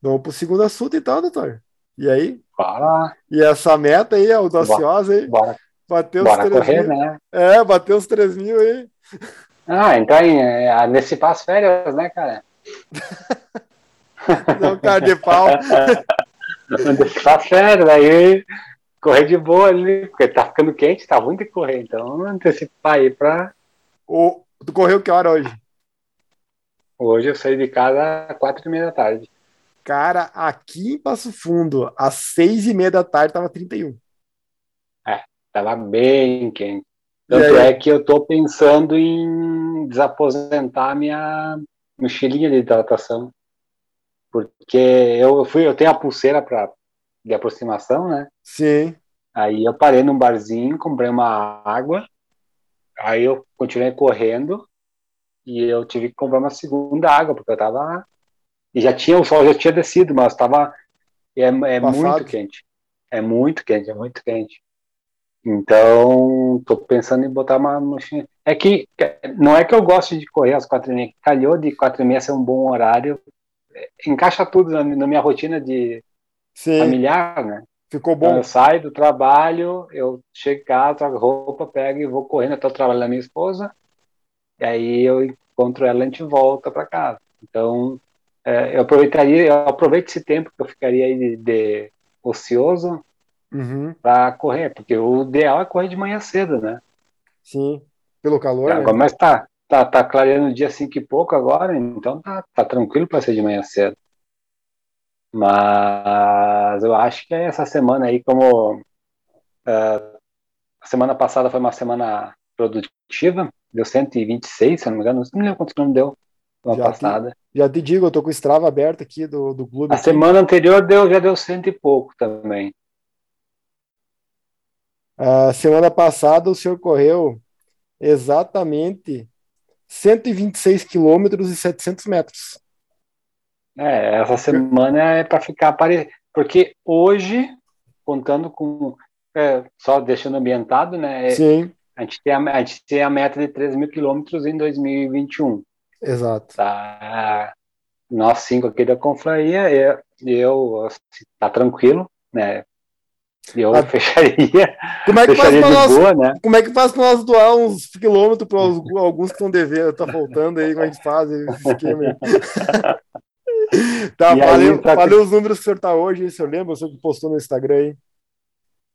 vamos pro segundo assunto então, doutor. E aí? Bora. E essa meta aí, audaciosa aí? Bora. Bateu Bora os 3 correr, mil. Né? É, bateu os 3 mil aí. Ah, então é, nesse passo férias, né, cara? Não, cara de pau. Antecipar férias, aí correr de boa ali, porque tá ficando quente, tá ruim de correr, então antecipar aí pra. O, tu correu que hora hoje? Hoje eu saí de casa às quatro e meia da tarde. Cara, aqui em Passo Fundo, às seis e meia da tarde, tava 31. É, tava bem quente. Tanto é que eu tô pensando em desaposentar minha mochilinha de hidratação. Porque eu fui, eu tenho a pulseira para de aproximação, né? Sim. Aí eu parei num barzinho, comprei uma água, aí eu continuei correndo e eu tive que comprar uma segunda água, porque eu tava. E já tinha, o sol já tinha descido, mas tava. É, é muito quente. É muito quente, é muito quente. Então, tô pensando em botar uma mochila. É que não é que eu gosto de correr às quatro e meia, calhou de quatro e meia ser um bom horário, é, encaixa tudo na, na minha rotina de Sim. familiar, né? Ficou bom. Então, eu saio do trabalho, eu chego em casa, troco roupa, pego e vou correndo até o trabalho da minha esposa, e aí eu encontro ela e a gente volta para casa. Então, é, eu aproveitaria, eu aproveito esse tempo que eu ficaria aí de, de ocioso uhum. para correr, porque o ideal é correr de manhã cedo, né? Sim, pelo calor. É, né? Mas tá, tá, tá clareando o dia cinco e pouco agora, então tá, tá tranquilo para ser de manhã cedo. Mas eu acho que é essa semana aí, como uh, a semana passada foi uma semana produtiva, deu 126, se não me engano, não me lembro quanto não deu semana já passada. Te, já te digo, eu tô com o Strava aberto aqui do, do clube. A aqui. semana anterior deu, já deu cento e pouco também. A semana passada o senhor correu exatamente 126 quilômetros e 700 metros. É, essa semana é para ficar parecido. Porque hoje, contando com. É, só deixando ambientado, né? É, Sim. A gente, tem a, a gente tem a meta de 3 mil quilômetros em 2021. Exato. Tá, nós cinco aqui da Confraria, eu, eu assim, tá tranquilo, né? Eu ah, fecharia. Como é que faz para nós, boa, né? Como é que faz para nós doar uns quilômetros para alguns que estão devendo, tá faltando aí, como é que faz esse esquema aí? tá, valeu, tá valeu os números que o senhor tá hoje, se eu lembro, o senhor que postou no Instagram aí.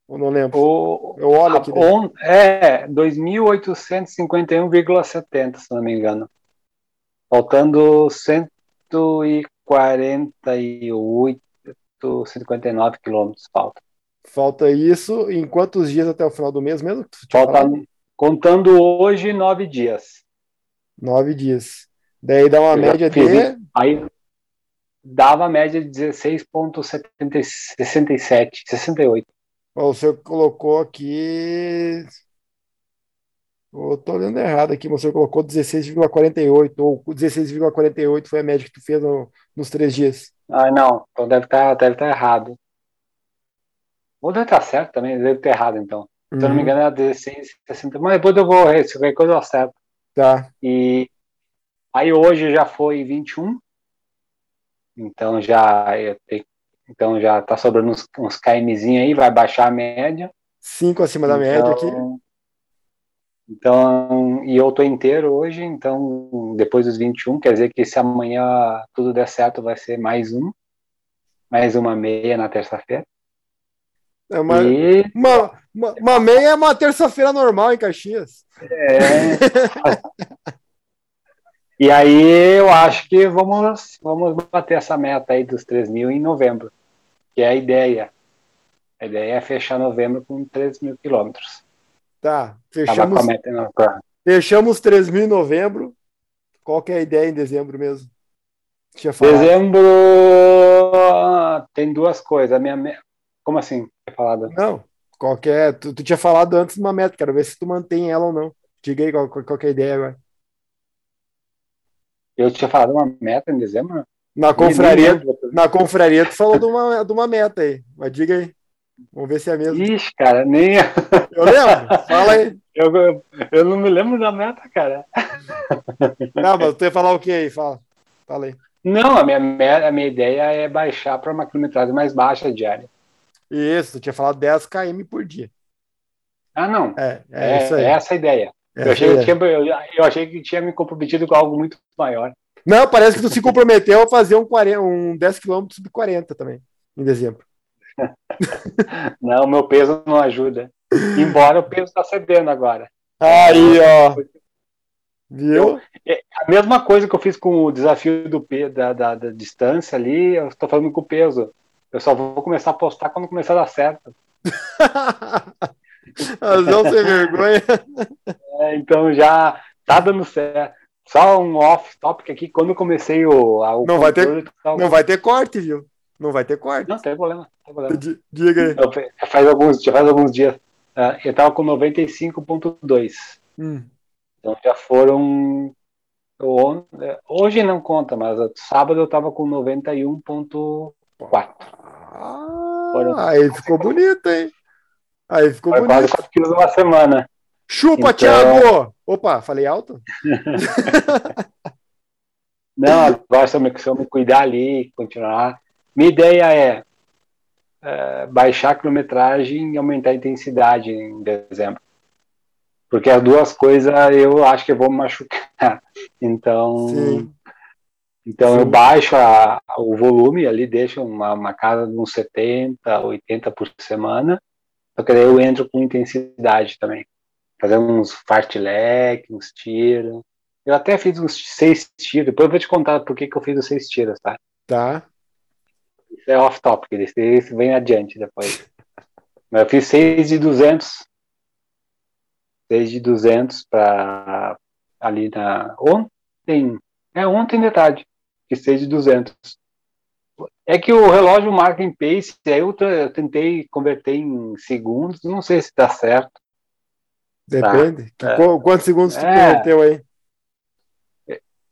Ou não lembro? O, eu olho aqui. On, é, 2.851,70, se não me engano. Faltando 148, 159 quilômetros falta. Falta isso em quantos dias até o final do mês mesmo? Falta, contando hoje, nove dias. Nove dias. Daí dá uma eu média de. Aí dava a média de 16,67, 68. O senhor colocou aqui. Eu tô olhando errado aqui, mas você colocou 16,48, ou 16,48 foi a média que tu fez no, nos três dias. Ah, não, então deve estar tá, deve tá errado. Ou deve estar certo também, deve estar errado então. Uhum. Se eu não me uhum. engano, é 16,60, mas depois eu vou, se qualquer coisa eu acerto. Tá. E aí hoje já foi 21, então já então já tá sobrando uns, uns KMzinho aí, vai baixar a média. Cinco acima da então, média aqui. Então, e eu tô inteiro hoje, então depois dos 21, quer dizer que se amanhã tudo der certo, vai ser mais um, mais uma meia na terça-feira. É uma, e... uma, uma, uma, meia é uma terça-feira normal em Caxias. É. e aí eu acho que vamos, vamos bater essa meta aí dos 3 mil em novembro, que é a ideia. A ideia é fechar novembro com 3 mil quilômetros. Tá, fechamos, fechamos 3 mil em novembro. Qual que é a ideia em dezembro mesmo? Dezembro tem duas coisas. A minha, como assim? Falado? Não, qualquer. Tu, tu tinha falado antes de uma meta, quero ver se tu mantém ela ou não. Diga aí qual, qual, é a ideia agora. Eu tinha falado uma meta em dezembro? Na confraria, na confraria tu falou de uma, de uma meta aí, mas diga aí. Vamos ver se é mesmo. Ixi, cara, nem. Eu lembro, fala aí. Eu, eu, eu, não me lembro da meta, cara. Não, mas tu ia falar o que aí? Fala. Fala aí. Não, a minha, a minha ideia é baixar para uma quilometragem mais baixa diária. Isso, tu tinha falado 10 km por dia. Ah, não. É, é, é, é essa a ideia. eu, achei Que tinha, eu, eu, achei que tinha me comprometido com algo muito maior. Não, parece que tu se comprometeu a fazer um, 40, um 10 km sub 40 também, em dezembro. não, meu peso não ajuda. Embora o peso está cedendo agora. Aí, ó. Viu? Eu, é, a mesma coisa que eu fiz com o desafio do da, da, da distância ali, eu estou falando com o peso. Eu só vou começar a postar quando começar a dar certo. Razão sem vergonha. É, então já tá dando certo. Só um off-topic aqui, quando eu comecei o. o não, vai ter, não vai ter corte, viu? Não vai ter corte. Não, tem problema. Tem problema. Diga aí. Então, faz, alguns, já faz alguns dias. Uh, eu tava com 95,2. Hum. Então já foram. Hoje não conta, mas sábado eu tava com 91,4. Ah, aí ficou bonito, hein? Aí ficou Foi bonito. quase 4 quilos numa semana. Chupa, Então- Thiago! Opa, falei alto? Não, agora se eu me, se eu me cuidar ali, continuar. Minha ideia é, é, baixar a quilometragem e aumentar a intensidade em dezembro. Porque as duas coisas eu acho que eu vou me machucar. Então, Sim. Então Sim. eu baixo a- o volume ali, deixo uma, uma casa de uns 70, 80 por semana. Só que daí eu entro com intensidade também. Fazer uns fartlek, uns tiros. Eu até fiz uns seis tiros. Depois eu vou te contar por que, que eu fiz os seis tiros, tá? Tá. Isso é off-topic, esse vem adiante depois. Mas eu fiz seis de 200. Seis de 200 para ali na. Ontem. É, ontem de tarde. Seis de 200. É que o relógio marca em pace, aí eu, eu tentei converter em segundos, não sei se dá certo. Depende. Que- É. qu- Quantos segundos tu É. converteu aí?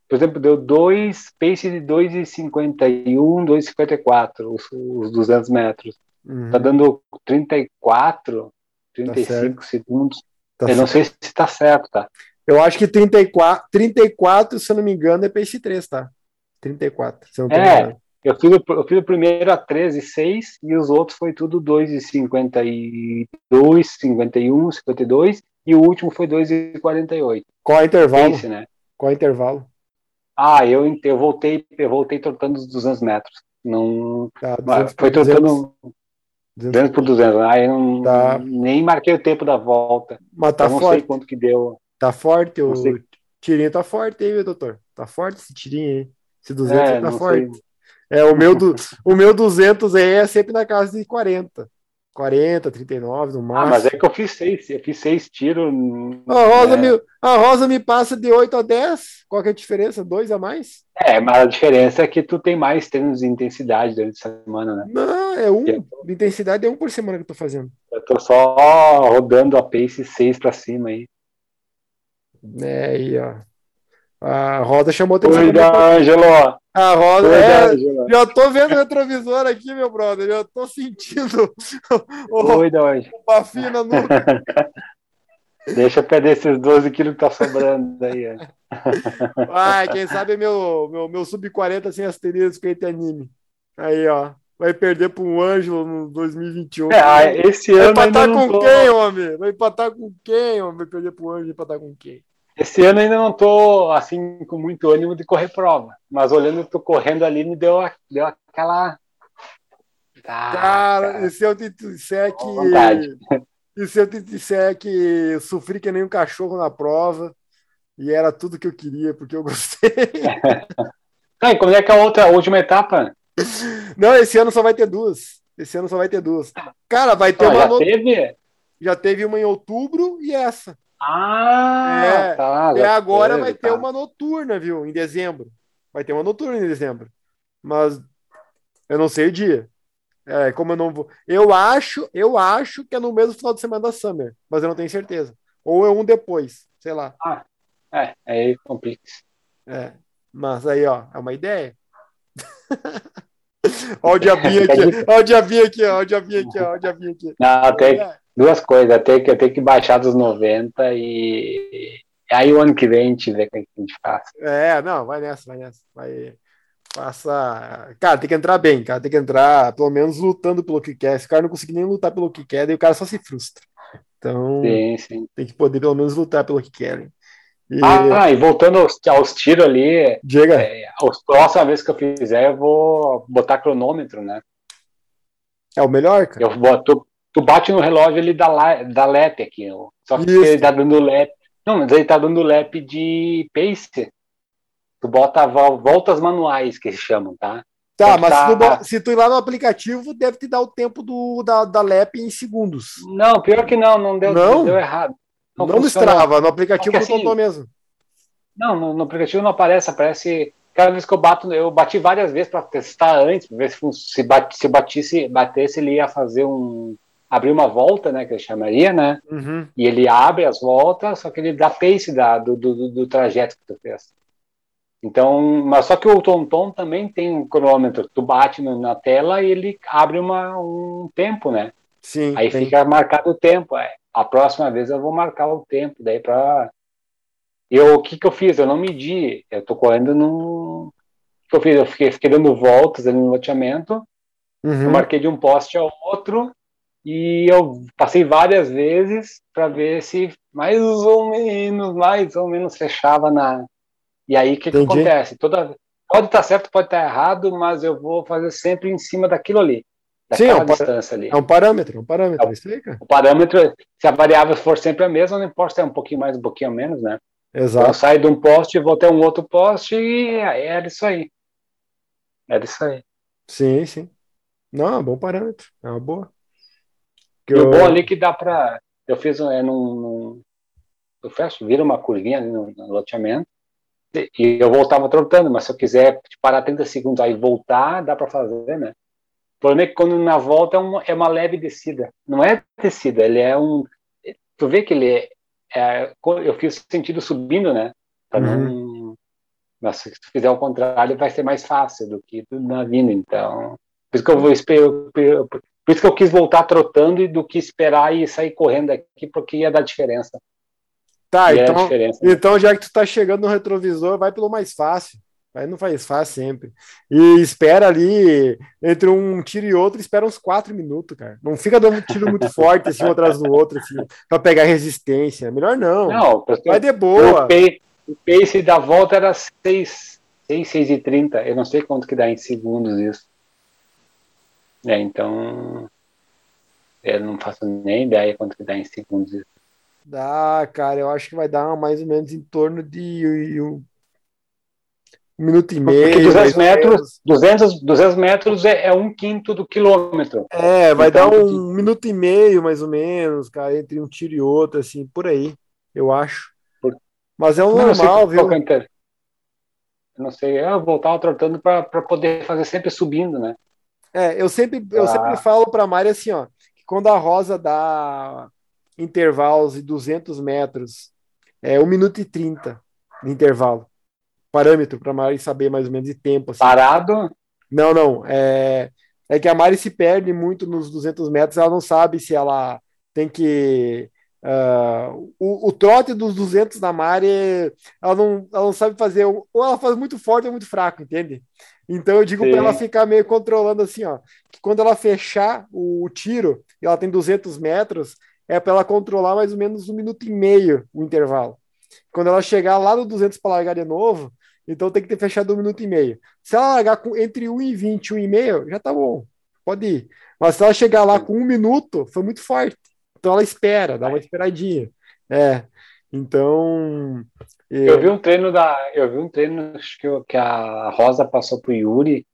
Por exemplo, deu dois, pace de 2,51, 2,54, os, os 200 metros. Uhum, Tá dando 34, 35 certo. segundos. tá eu não certo. sei se tá certo, tá? Eu acho que 34, 34, se eu não me engano, é pace 3, tá? 34, se eu não É. Eu fiz, o, eu fiz o primeiro a 13,6 e os outros foi tudo 2,52, 51, 52 e o último foi 2,48. Qual é o intervalo? Pace, né? Qual é o intervalo? Ah, eu, eu voltei, eu voltei trotando os 200 metros. Não, Tá, mas 200 foi por 200, trotando 200 por 200. Aí eu não, Tá. nem marquei o tempo da volta. Mas tá eu não forte. sei quanto que deu. Tá forte, o sei. tirinho tá forte aí, meu doutor. Tá forte esse tirinho aí. Esse 200 É, tá forte. sei. É, o meu, do, o meu 200 aí é sempre na casa de 40. 40, 39 no Ah, máximo. mas é que eu fiz seis, eu fiz seis tiros. A Rosa, né? me, a Rosa me passa de 8 a 10. Qual que é a diferença? Dois a mais? É, mas a diferença é que tu tem mais treinos de intensidade durante a semana, né? Não, é um. É. De intensidade é um por semana que eu tô fazendo. Eu tô só rodando a pace 6 pra cima aí. É aí, ó. A Rosa chamou atenção. Oi, Ângelo! A Rosa, Oi, é, Ângelo! já tô vendo o retrovisor aqui, meu brother. Já tô sentindo o, Oi, o bafinho na nuca. Deixa eu perder esses 12 quilos que tá sobrando aí. Ai, quem sabe é meu, meu, meu sub-40 sem asterisco tem anime. Aí, ó. Vai perder para um Ângelo no 2021. É, ah, esse Vai ano ainda empatar com tô, quem, homem? Vai empatar com quem, homem? Vai perder pro Ângelo e empatar com quem? esse ano ainda não tô assim com muito ânimo de correr prova, mas olhando tu correndo ali me deu, deu aquela Ah, Cara, e se eu te disser que. vontade. E se eu te disser que sofri que nem um cachorro na prova e era tudo que eu queria, porque eu gostei. E como é que é a outra, a última etapa? Não, esse ano só vai ter duas. Esse ano só vai ter duas. Cara, vai ter Ah, uma. já no- teve? Já teve uma em outubro e essa. Ah, É, tá. E agora teve, vai ter tá. uma noturna, viu? Em dezembro. Vai ter uma noturna em dezembro. Mas eu não sei o dia. É, como eu não vou. Eu acho, eu acho que é no mesmo final de semana da Summer, mas eu não tenho certeza. Ou é um depois, sei lá. É, aí complica. É. Mas aí, ó, é uma ideia. Ó o diabinho aqui, ó o diabinho aqui, ó o diabinho aqui, ó o diabinho aqui. Não, tem duas coisas. Tem que, tem que baixar dos 90 e. Aí o ano que vem a gente vê o que a gente faz. É, não, vai nessa, vai nessa. Vai. Faça. Cara, tem que entrar bem, cara. Tem que entrar, pelo menos, lutando pelo que quer. Se o cara não conseguir nem lutar pelo que quer, daí o cara só se frustra. Então, Sim, sim. tem que poder, pelo menos, lutar pelo que querem. E, Ah, e voltando aos, aos tiros ali, Diga, é, a próxima vez que eu fizer, eu vou botar cronômetro, né? é o melhor, cara? Eu boto, tu bate no relógio ele dá, dá lap aqui, ó. só que Isso. ele tá dando lap. Não, mas ele tá dando lap de pace. Tu bota vol- voltas manuais, que eles chamam, tá? Tá, Então mas tá- se, tu, bo- se tu ir lá no aplicativo, deve te dar o tempo do, da, da LEP em segundos. Não, pior que não, não deu, Não? deu errado. Não, no funcionou. Strava, no aplicativo Porque não assim- mesmo. Não, no, no aplicativo não aparece, aparece. Cada vez que eu bato, eu bati várias vezes para testar antes, pra ver se, se, bate, se batisse, batesse, ele ia fazer um. abrir uma volta, né? Que eu chamaria, né? Uhum. E ele abre as voltas, só que ele dá pace da, do, do, do- trajeto que tu fez. Então, mas só que o TomTom também tem um cronômetro. Tu bate no- na tela e ele abre uma, um tempo, né? Sim. Aí tem. fica marcado o tempo. É. A próxima vez eu vou marcar o tempo, daí para eu o que que eu fiz? Eu não medi. Eu tô correndo no o que eu fiz? Eu fiquei, fiquei dando voltas ali no loteamento. Uhum. Eu marquei de um poste ao outro e eu passei várias vezes para ver se mais ou menos, mais ou menos fechava na. E aí o que, que acontece? Toda pode estar certo, pode estar errado, mas eu vou fazer sempre em cima daquilo ali, Sim, é um distância ali. É um parâmetro, é um parâmetro, é isso aí, cara. O parâmetro, se a variável for sempre a mesma, não importa se é um pouquinho mais, um pouquinho menos, né? Então, eu Exato. saio de um poste, vou até um outro poste e era isso aí. Era isso aí. Sim, sim. Não, é um bom parâmetro. É uma boa. Que E o eu- bom ali que dá pra. Eu fiz é, num, num- Eu fecho, vira uma curvinha ali no, no loteamento. E eu voltava trotando, mas se eu quiser parar 30 segundos aí e voltar, dá pra fazer, né? O problema é que quando na volta é uma, é uma leve descida. Não é descida, ele é um. Tu vê que ele é. é- eu fiz sentido subindo, né? Pra não. Mas se tu fizer o contrário, vai ser mais fácil do que na vindo. Então. Por isso que eu vou esperar. Por isso que eu quis voltar trotando e do que esperar e sair correndo aqui, porque ia dar diferença. Tá, ia então, então já que tu tá chegando no retrovisor, vai pelo mais fácil. Vai no mais fácil sempre. E espera ali, entre um tiro e outro, espera uns quatro minutos, cara. Não fica dando um tiro muito forte, assim, um atrás do outro, assim, pra pegar resistência. Melhor não. Não, Vai de o, boa. pace, o pace da volta era 6, 6, 6 e 30. Eu não sei quanto que dá em segundos isso. É, então. Eu não faço nem ideia quanto que dá em segundos isso. Dá, cara, eu acho que vai dar mais ou menos em torno de um, um minuto e meio. Porque 200 mais ou metros, menos. 200, 200 metros é, é um quinto do quilômetro. É, vai Então, dar um minuto e meio, mais ou menos, cara, entre um tiro e outro, assim, por aí, eu acho. Mas é o Eu não normal, viu? é não sei, eu voltava trotando para poder fazer sempre subindo, né? É, eu sempre, eu Ah. sempre falo pra Mari assim, ó, que quando a Rosa dá intervalos de 200 metros, é 1 minuto e 30 de intervalo. Parâmetro pra Mari saber mais ou menos de tempo, assim. Parado, Não, não. É, é que a Mari se perde muito nos 200 metros, ela não sabe se ela tem que. ah, o, o trote dos 200 da Mari, ela não, ela não sabe fazer. Ou ela faz muito forte ou muito fraco, entende? Então eu digo para ela ficar meio controlando assim, ó. Que quando ela fechar o, o tiro, e ela tem 200 metros, é para ela controlar mais ou menos um minuto e meio o intervalo. Quando ela chegar lá no 200 para largar de novo, então tem que ter fechado um minuto e meio. Se ela largar com, entre 1 e 20 e 1 e meio, já tá bom. Pode ir. Mas se ela chegar lá com um minuto, foi muito forte. Então ela espera, dá uma esperadinha. É. Então. eu vi um treino da. Eu vi um treino que, eu- que a Rosa passou pro Yuri,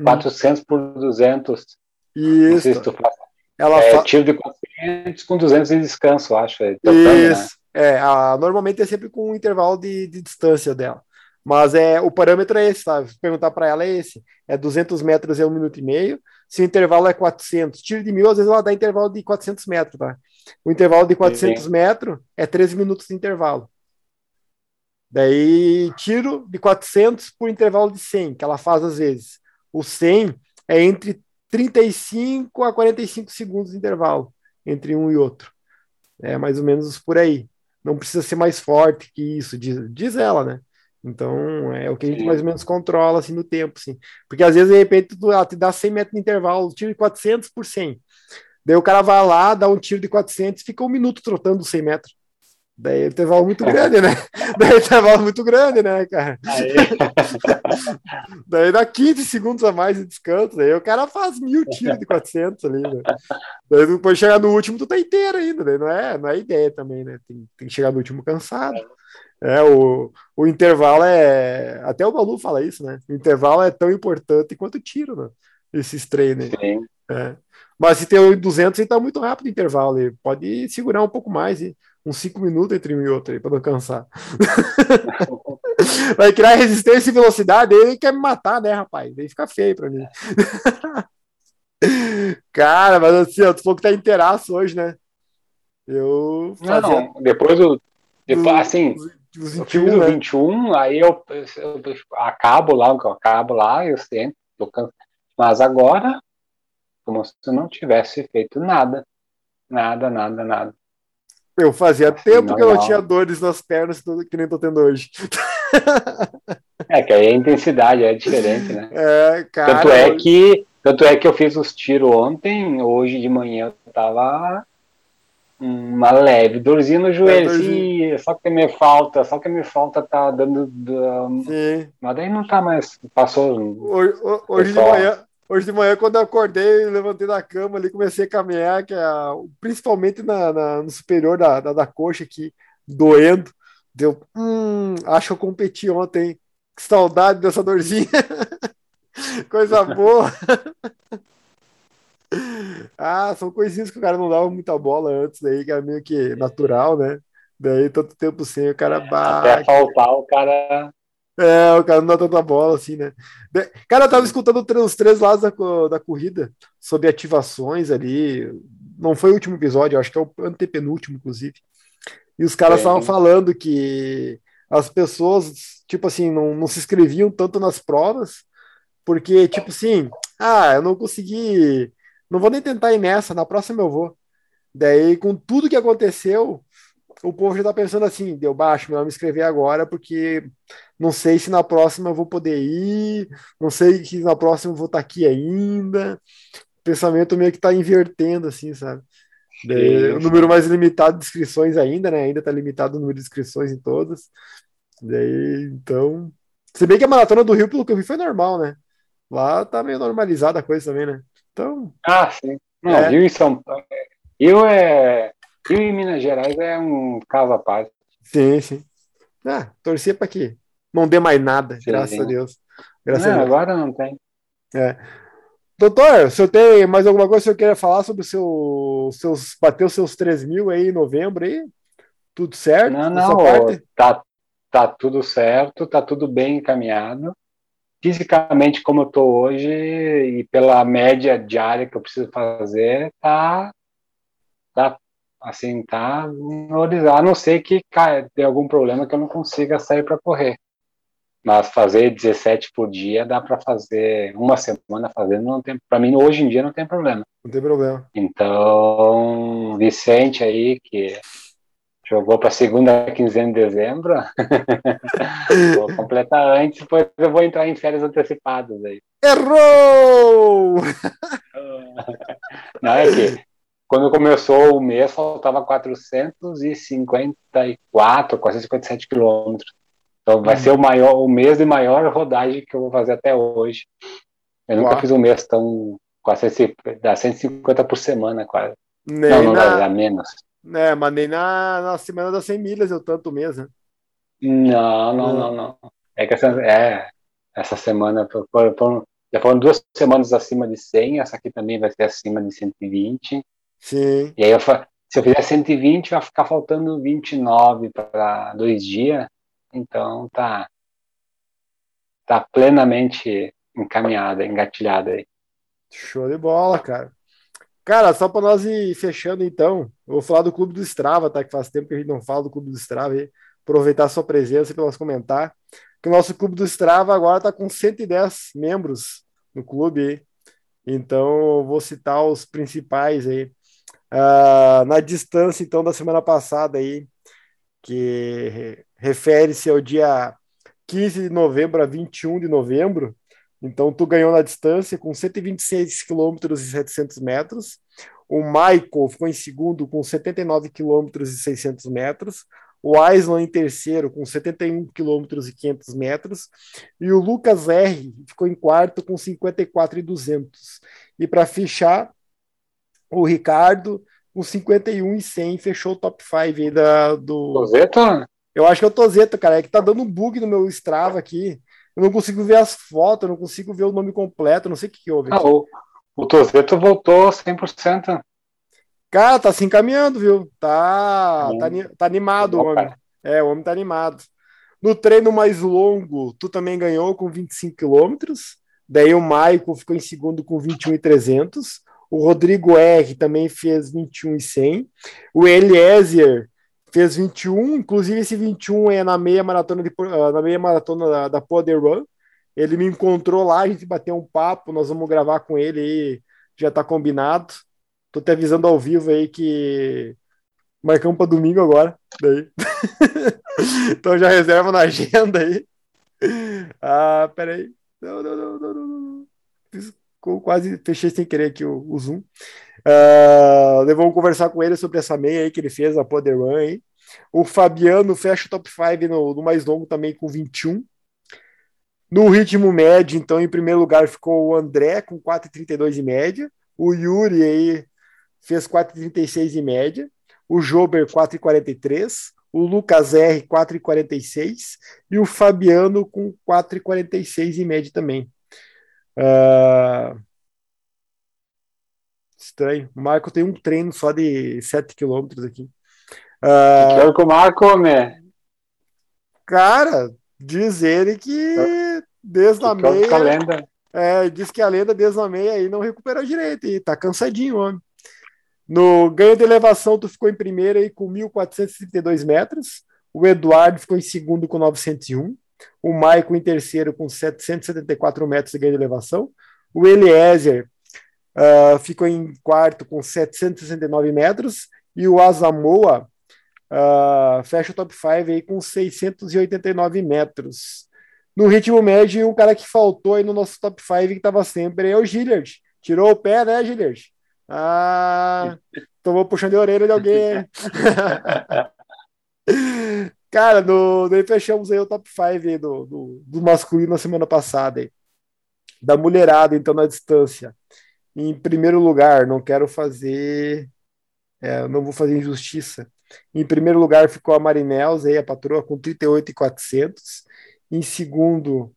Hum. 400 por 200. Não sei se Isso. tu faz. Ela É, fa- tiro de 400 com 200 de descanso, eu acho. é, trocando, né? Isso. É, a- normalmente é sempre com um intervalo de, de distância dela. Mas é, o parâmetro é esse, tá? Se perguntar para ela é esse. É 200 metros é um minuto e meio. Se o intervalo é 400, tiro de mil, às vezes ela dá intervalo de 400 metros, tá? O intervalo de 400 metros é 13 minutos de intervalo. Daí, tiro de 400 por intervalo de 100, que ela faz às vezes. O 100 é entre 35 a 45 segundos de intervalo entre um e outro. É mais ou menos por aí. Não precisa ser mais forte que isso, diz, diz ela, né? Então, é o que a gente Sim. mais ou menos controla, assim, no tempo, assim. Porque às vezes, de repente, tu, ela te dá 100 metros de intervalo, tiro de 400 por 100. Daí o cara vai lá, dá um tiro de 400 fica um minuto trotando 100 metros. Daí é um intervalo muito grande, né? Daí é um intervalo muito grande, né, cara? Aí, Daí dá 15 segundos a mais de descanso. Daí o cara faz mil tiros de 400 ali, né? Daí depois chegar no último, tu tá inteiro ainda. Daí não é, não é ideia também, né? Tem, tem que chegar no último cansado. É, o, o intervalo é. Até o Balu fala isso, né? O intervalo é tão importante quanto o tiro, né? Esses treinos. É. Mas se tem o 200, ele tá muito rápido o intervalo. Ele pode segurar um pouco mais, uns 5 minutos entre um e outro aí, pra não cansar. Vai criar resistência e velocidade, ele quer me matar, né, rapaz? Aí fica feio pra mim. Cara, mas assim, ó, tu falou que tá inteiraço hoje, né? Eu Não, fazia não, depois do. Depois, assim, os- os eu 21, fiz o né? 21, aí eu, eu, eu acabo lá, eu acabo lá, eu sempre, tô can- mas agora, como se eu não tivesse feito nada. Nada, nada, nada. Eu fazia tempo que eu não tinha dores nas pernas que nem tô tendo hoje. É, que aí a intensidade é diferente, né? É, cara. Tanto é que, tanto é que eu fiz os tiros ontem, hoje de manhã eu tava uma leve dorzinha no joelho, assim, só que me falta, só que me falta tá dando. Sim. Mas daí não tá mais. Passou. Hoje, hoje de manhã, Hoje de manhã, quando eu acordei, levantei da cama ali, comecei a caminhar, que é, principalmente na, na, no superior da, da, da, coxa aqui, doendo. Deu, hum, acho que eu competi ontem. Que saudade dessa dorzinha. Coisa boa. ah, são coisinhas que o cara não dava muita bola antes, daí, que era meio que natural, né? Daí, tanto tempo sem, o cara bate. Até faltar, o cara é, o cara não dá tanta bola assim, né? Cara, eu tava escutando os três lados da, da corrida sobre ativações ali. Não foi o último episódio, acho que é o antepenúltimo, inclusive. E os caras estavam é. falando que as pessoas, tipo assim, não, não se inscreviam tanto nas provas, porque, tipo assim, ah, eu não consegui, não vou nem tentar ir nessa, na próxima eu vou. Daí, com tudo que aconteceu, o povo já tá pensando assim, deu baixo, melhor me inscrever agora, porque não sei se na próxima eu vou poder ir, não sei se na próxima eu vou estar tá aqui ainda. O pensamento meio que tá invertendo, assim, sabe? Daí, o número mais limitado de inscrições ainda, né? Ainda tá limitado o número de inscrições em todas. Daí, então. Se bem que a maratona do Rio, pelo que eu vi, foi normal, né? Lá tá meio normalizada a coisa também, né? Então. Ah, sim. Não, é. Rio e São Paulo. Rio é. Rio e Minas Gerais é um caso à parte. Sim, sim. Ah, torcia para quê? não dê mais nada, sim, graças sim. a Deus. Graças não, a Deus. agora não tem. É. Doutor, o senhor tem mais alguma coisa que o senhor queira falar sobre o seu, seus, bateu seus 3 mil aí em novembro aí? Tudo certo? Não, não, tá, tá tudo certo, tá tudo bem encaminhado. Fisicamente, como eu tô hoje, e pela média diária que eu preciso fazer, tá, tá assim, tá a não ser que cara, tem algum problema que eu não consiga sair para correr. Mas fazer 17 por dia dá para fazer uma semana fazendo, não tem, para mim hoje em dia não tem problema. Não tem problema. Então, Vicente aí que jogou para segunda quinzena de dezembro, vou completar antes, depois eu vou entrar em férias antecipadas aí. Errou! Não é que quando começou o mês faltava 454, 457 quilômetros. Então vai uhum. ser o maior, o mês de maior rodagem que eu vou fazer até hoje. Eu Uau. nunca fiz um mês tão quase dá 150 por semana quase. Nem não, não dá, dá menos. É, mas nem na, na semana das 100 milhas eu tanto né? Não, não, não, não. É que essa, é, essa semana foram, já foram duas semanas acima de 100, essa aqui também vai ser acima de 120. Sim. E aí eu, se eu fizer 120, vai ficar faltando 29 para dois dias. Então tá tá plenamente encaminhada, engatilhada aí. Show de bola, cara. Cara, só para nós ir fechando então, eu vou falar do Clube do Strava, tá? Que faz tempo que a gente não fala do Clube do Strava aí. Aproveitar a sua presença para nós comentar. Que o nosso Clube do Strava agora tá com 110 membros no clube. Então, eu vou citar os principais aí. Uh, na distância, então, da semana passada aí, que refere-se ao dia 15 de novembro a 21 de novembro. Então, tu ganhou na distância com 126 quilômetros e 700 metros. O Michael ficou em segundo com 79 quilômetros e 600 metros. O Aislan em terceiro com 71 quilômetros e 500 metros. E o Lucas R ficou em quarto com 54 e 200. E para fechar, o Ricardo com 51 e 100 fechou o top 5 aí da, do. Tozeta? Eu acho que é o Tozeta, cara. É que tá dando um bug no meu Strava aqui. Eu não consigo ver as fotos, eu não consigo ver o nome completo, não sei o que, que houve. Ah, o, o Tozeta voltou 100%. Cara, tá se encaminhando, viu? Tá, tá, tá animado o homem. É, o homem tá animado. No treino mais longo, tu também ganhou com 25 quilômetros. Daí o Maicon ficou em segundo com 21,300. O Rodrigo R também fez 21 e 100. O Eliezer fez 21, inclusive esse 21 é na meia maratona de, ah, na meia maratona da, da Poder Run. Ele me encontrou lá, a gente bateu um papo, nós vamos gravar com ele aí já tá combinado. Tô te avisando ao vivo aí que marcamos para domingo agora. Daí. então já reserva na agenda aí. Ah, peraí. Não, não, não, não, não. Quase fechei sem querer aqui o, o Zoom. Uh, vamos conversar com ele sobre essa meia aí que ele fez, a Poder Run aí. O Fabiano fecha o top 5 no, no, mais longo também com 21. No ritmo médio, então, em primeiro lugar ficou o André com 4,32 de média. O Yuri aí fez 4,36 de média. O Jober 4,43. O Lucas R 4,46. E o Fabiano com 4,46 de média também. Uh... Estranho. O Marco tem um treino só de 7 km aqui. Uh, que o Marco, né? Cara, diz ele que desde a meia. É, diz que a lenda desde a meia aí não recuperou direito e tá cansadinho, homem. No ganho de elevação, tu ficou em primeira aí com 1.432 metros. O Eduardo ficou em segundo com 901. O Maicon em terceiro com 774 metros de ganho de elevação. O Eliezer uh, ficou em quarto com 769 metros. E o Asamoa Uh, fecha o top 5 aí com 689 metros. No ritmo médio, um cara que faltou aí no nosso top 5 que estava sempre é o Gilliard. Tirou o pé, né, Gilliard? Ah, tomou puxando a orelha de alguém. cara, no, daí fechamos aí o top 5 aí do, do, do masculino na semana passada. Aí. Da mulherada, então, na distância. Em primeiro lugar, não quero fazer. É, não vou fazer injustiça em primeiro lugar ficou a Marinels, aí, a patroa, com 38,400. Em segundo,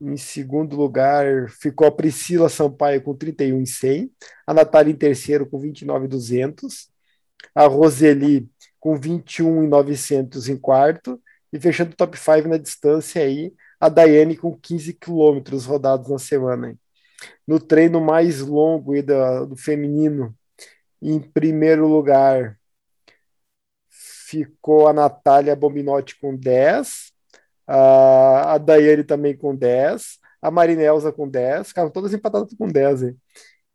em segundo lugar ficou a Priscila Sampaio com 31,100. A Natália em terceiro com 29,200. A Roseli com 21,900 em quarto. E fechando o top 5 na distância aí, a Daiane com 15 quilômetros rodados na semana. No treino mais longo aí do, do feminino, em primeiro lugar ficou a Natália Bombinotti com 10, a, a Daiane também com 10, a Marinelza com 10, ficaram todas empatadas com 10, hein?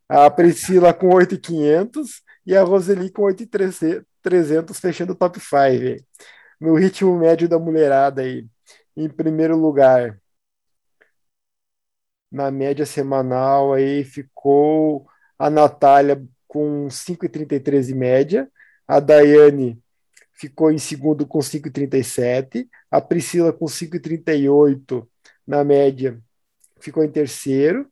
a Priscila com 8,500 e a Roseli com 8,300, fechando o top 5. No ritmo médio da mulherada aí, em primeiro lugar, na média semanal aí ficou a Natália com 5,33 de média, a Daiane ficou em segundo com 5,37. A Priscila com 5,38 na média ficou em terceiro.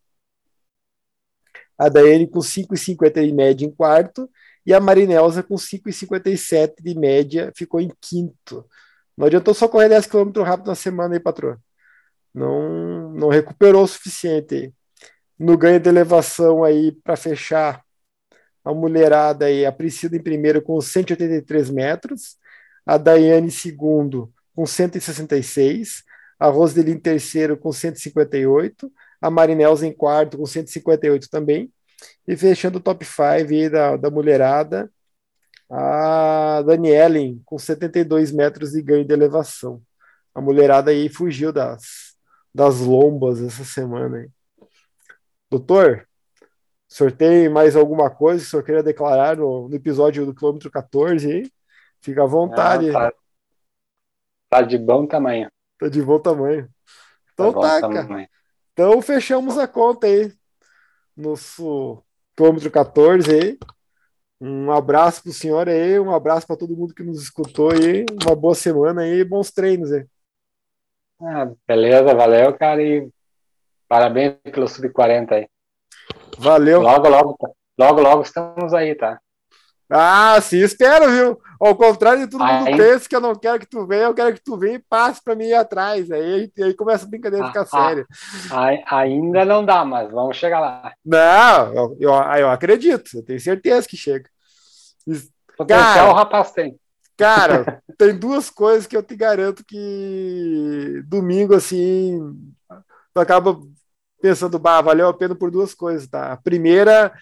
A Daiane com 5,50 de média em quarto. E a Marinelza com 5,57 de média ficou em quinto. Não adiantou só correr 10 km rápido na semana aí, patroa. Não, não recuperou o suficiente. No ganho de elevação aí para fechar a mulherada aí, a Priscila em primeiro com 183 metros, a Daiane em segundo com 166, a Roseli em terceiro com 158, a Marinelza em quarto com 158 também, e fechando o top 5 da, da mulherada, a Danielen com 72 metros de ganho de elevação. A mulherada aí fugiu das, das lombas essa semana. Aí. Doutor, sorteio mais alguma coisa que o senhor queria declarar no, no episódio do quilômetro 14 aí? Fica à vontade. Ah, tá, tá, de bom tamanho. Tá de bom tamanho. Então tá, tá cara. Então fechamos a conta aí. Nosso quilômetro 14 aí. Um abraço pro senhor aí, um abraço para todo mundo que nos escutou aí. Uma boa semana aí, bons treinos aí. Ah, beleza, valeu, cara, e parabéns pelo Sub-40 aí. Valeu. Logo, logo, logo, logo estamos aí, tá? Ah, sim, espero, viu? Ao contrário de todo mundo aí... pensa que eu não quero que tu venha, eu quero que tu venha e passe para mim ir atrás. Aí, aí começa a brincadeira ficar ah, séria. Ah, ainda não dá, mas vamos chegar lá. Não, eu, eu, eu acredito, eu tenho certeza que chega. Potencial o rapaz tem. Cara, tem duas coisas que eu te garanto que domingo, assim, tu acaba pensando, bah, valeu a pena por duas coisas, tá? A primeira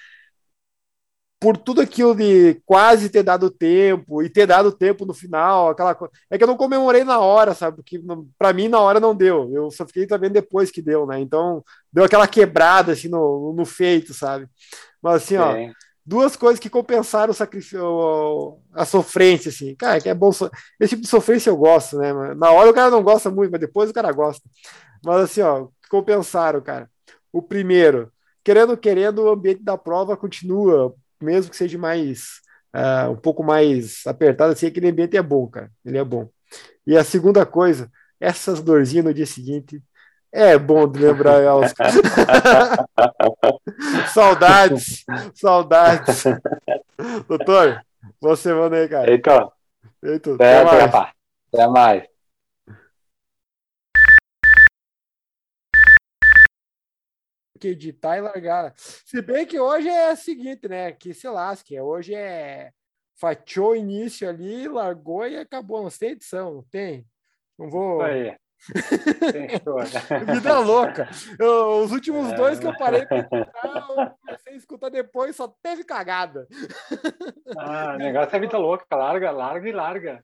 por tudo aquilo de quase ter dado tempo e ter dado tempo no final, aquela coisa. É que eu não comemorei na hora, sabe? Porque para mim na hora não deu. Eu só fiquei sabendo depois que deu, né? Então deu aquela quebrada assim no, no feito, sabe? Mas assim, Sim. ó, duas coisas que compensaram o sacrifício, a sofrência, assim. Cara, que é bom. Esse tipo de sofrência eu gosto, né? Na hora o cara não gosta muito, mas depois o cara gosta. Mas assim, ó, compensaram, cara. O primeiro, querendo, querendo, o ambiente da prova continua, mesmo que seja mais. Uh, um pouco mais apertado, assim, aquele ambiente é bom, cara. Ele é bom. E a segunda coisa, essas dorzinhas no dia seguinte é bom de lembrar elas. saudades, saudades. Doutor, você manda aí, cara. Eita. Eita, até, até mais. Até mais. que editar e largar. Se bem que hoje é o seguinte, né? Que se lasque. Hoje é fatiou o início ali, largou e acabou. Não tem edição, não tem. Não vou. Aí. Vida louca. Eu, os últimos é. dois que eu parei para escutar, eu comecei a escutar depois, só teve cagada. Ah, o negócio é vida louca, larga, larga e larga.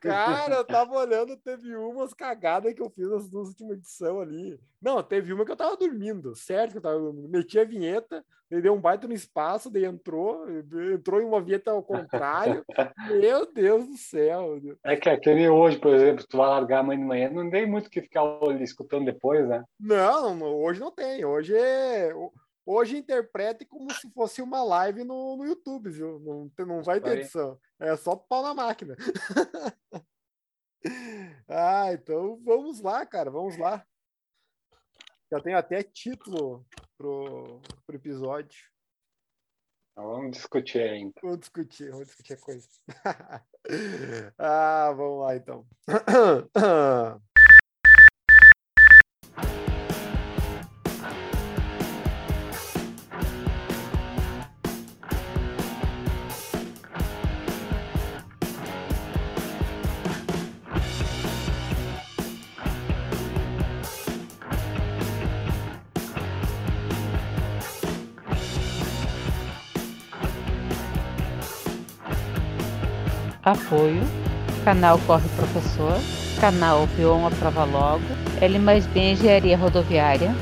Cara, eu tava olhando, teve umas cagadas que eu fiz nas duas últimas edições ali. Não, teve uma que eu tava dormindo, certo que eu tava dormindo. Meti a vinheta, ele deu um baita no espaço, daí entrou, entrou em uma vinheta ao contrário. Meu Deus do céu. É que aquele hoje, por exemplo, tu vai largar amanhã de manhã, não tem muito que ficar escutando depois, né? Não, hoje não tem. Hoje é. Hoje interprete como se fosse uma live no, no YouTube, viu? Não, não vai ter edição. É só pau na máquina. ah, então vamos lá, cara. Vamos lá. Já tenho até título pro, pro episódio. Então, vamos discutir aí. Então. Vamos discutir, vamos discutir a coisa. ah, vamos lá então. Apoio, canal Corre Professor, canal Vion Aprova Logo, L mais B Engenharia Rodoviária,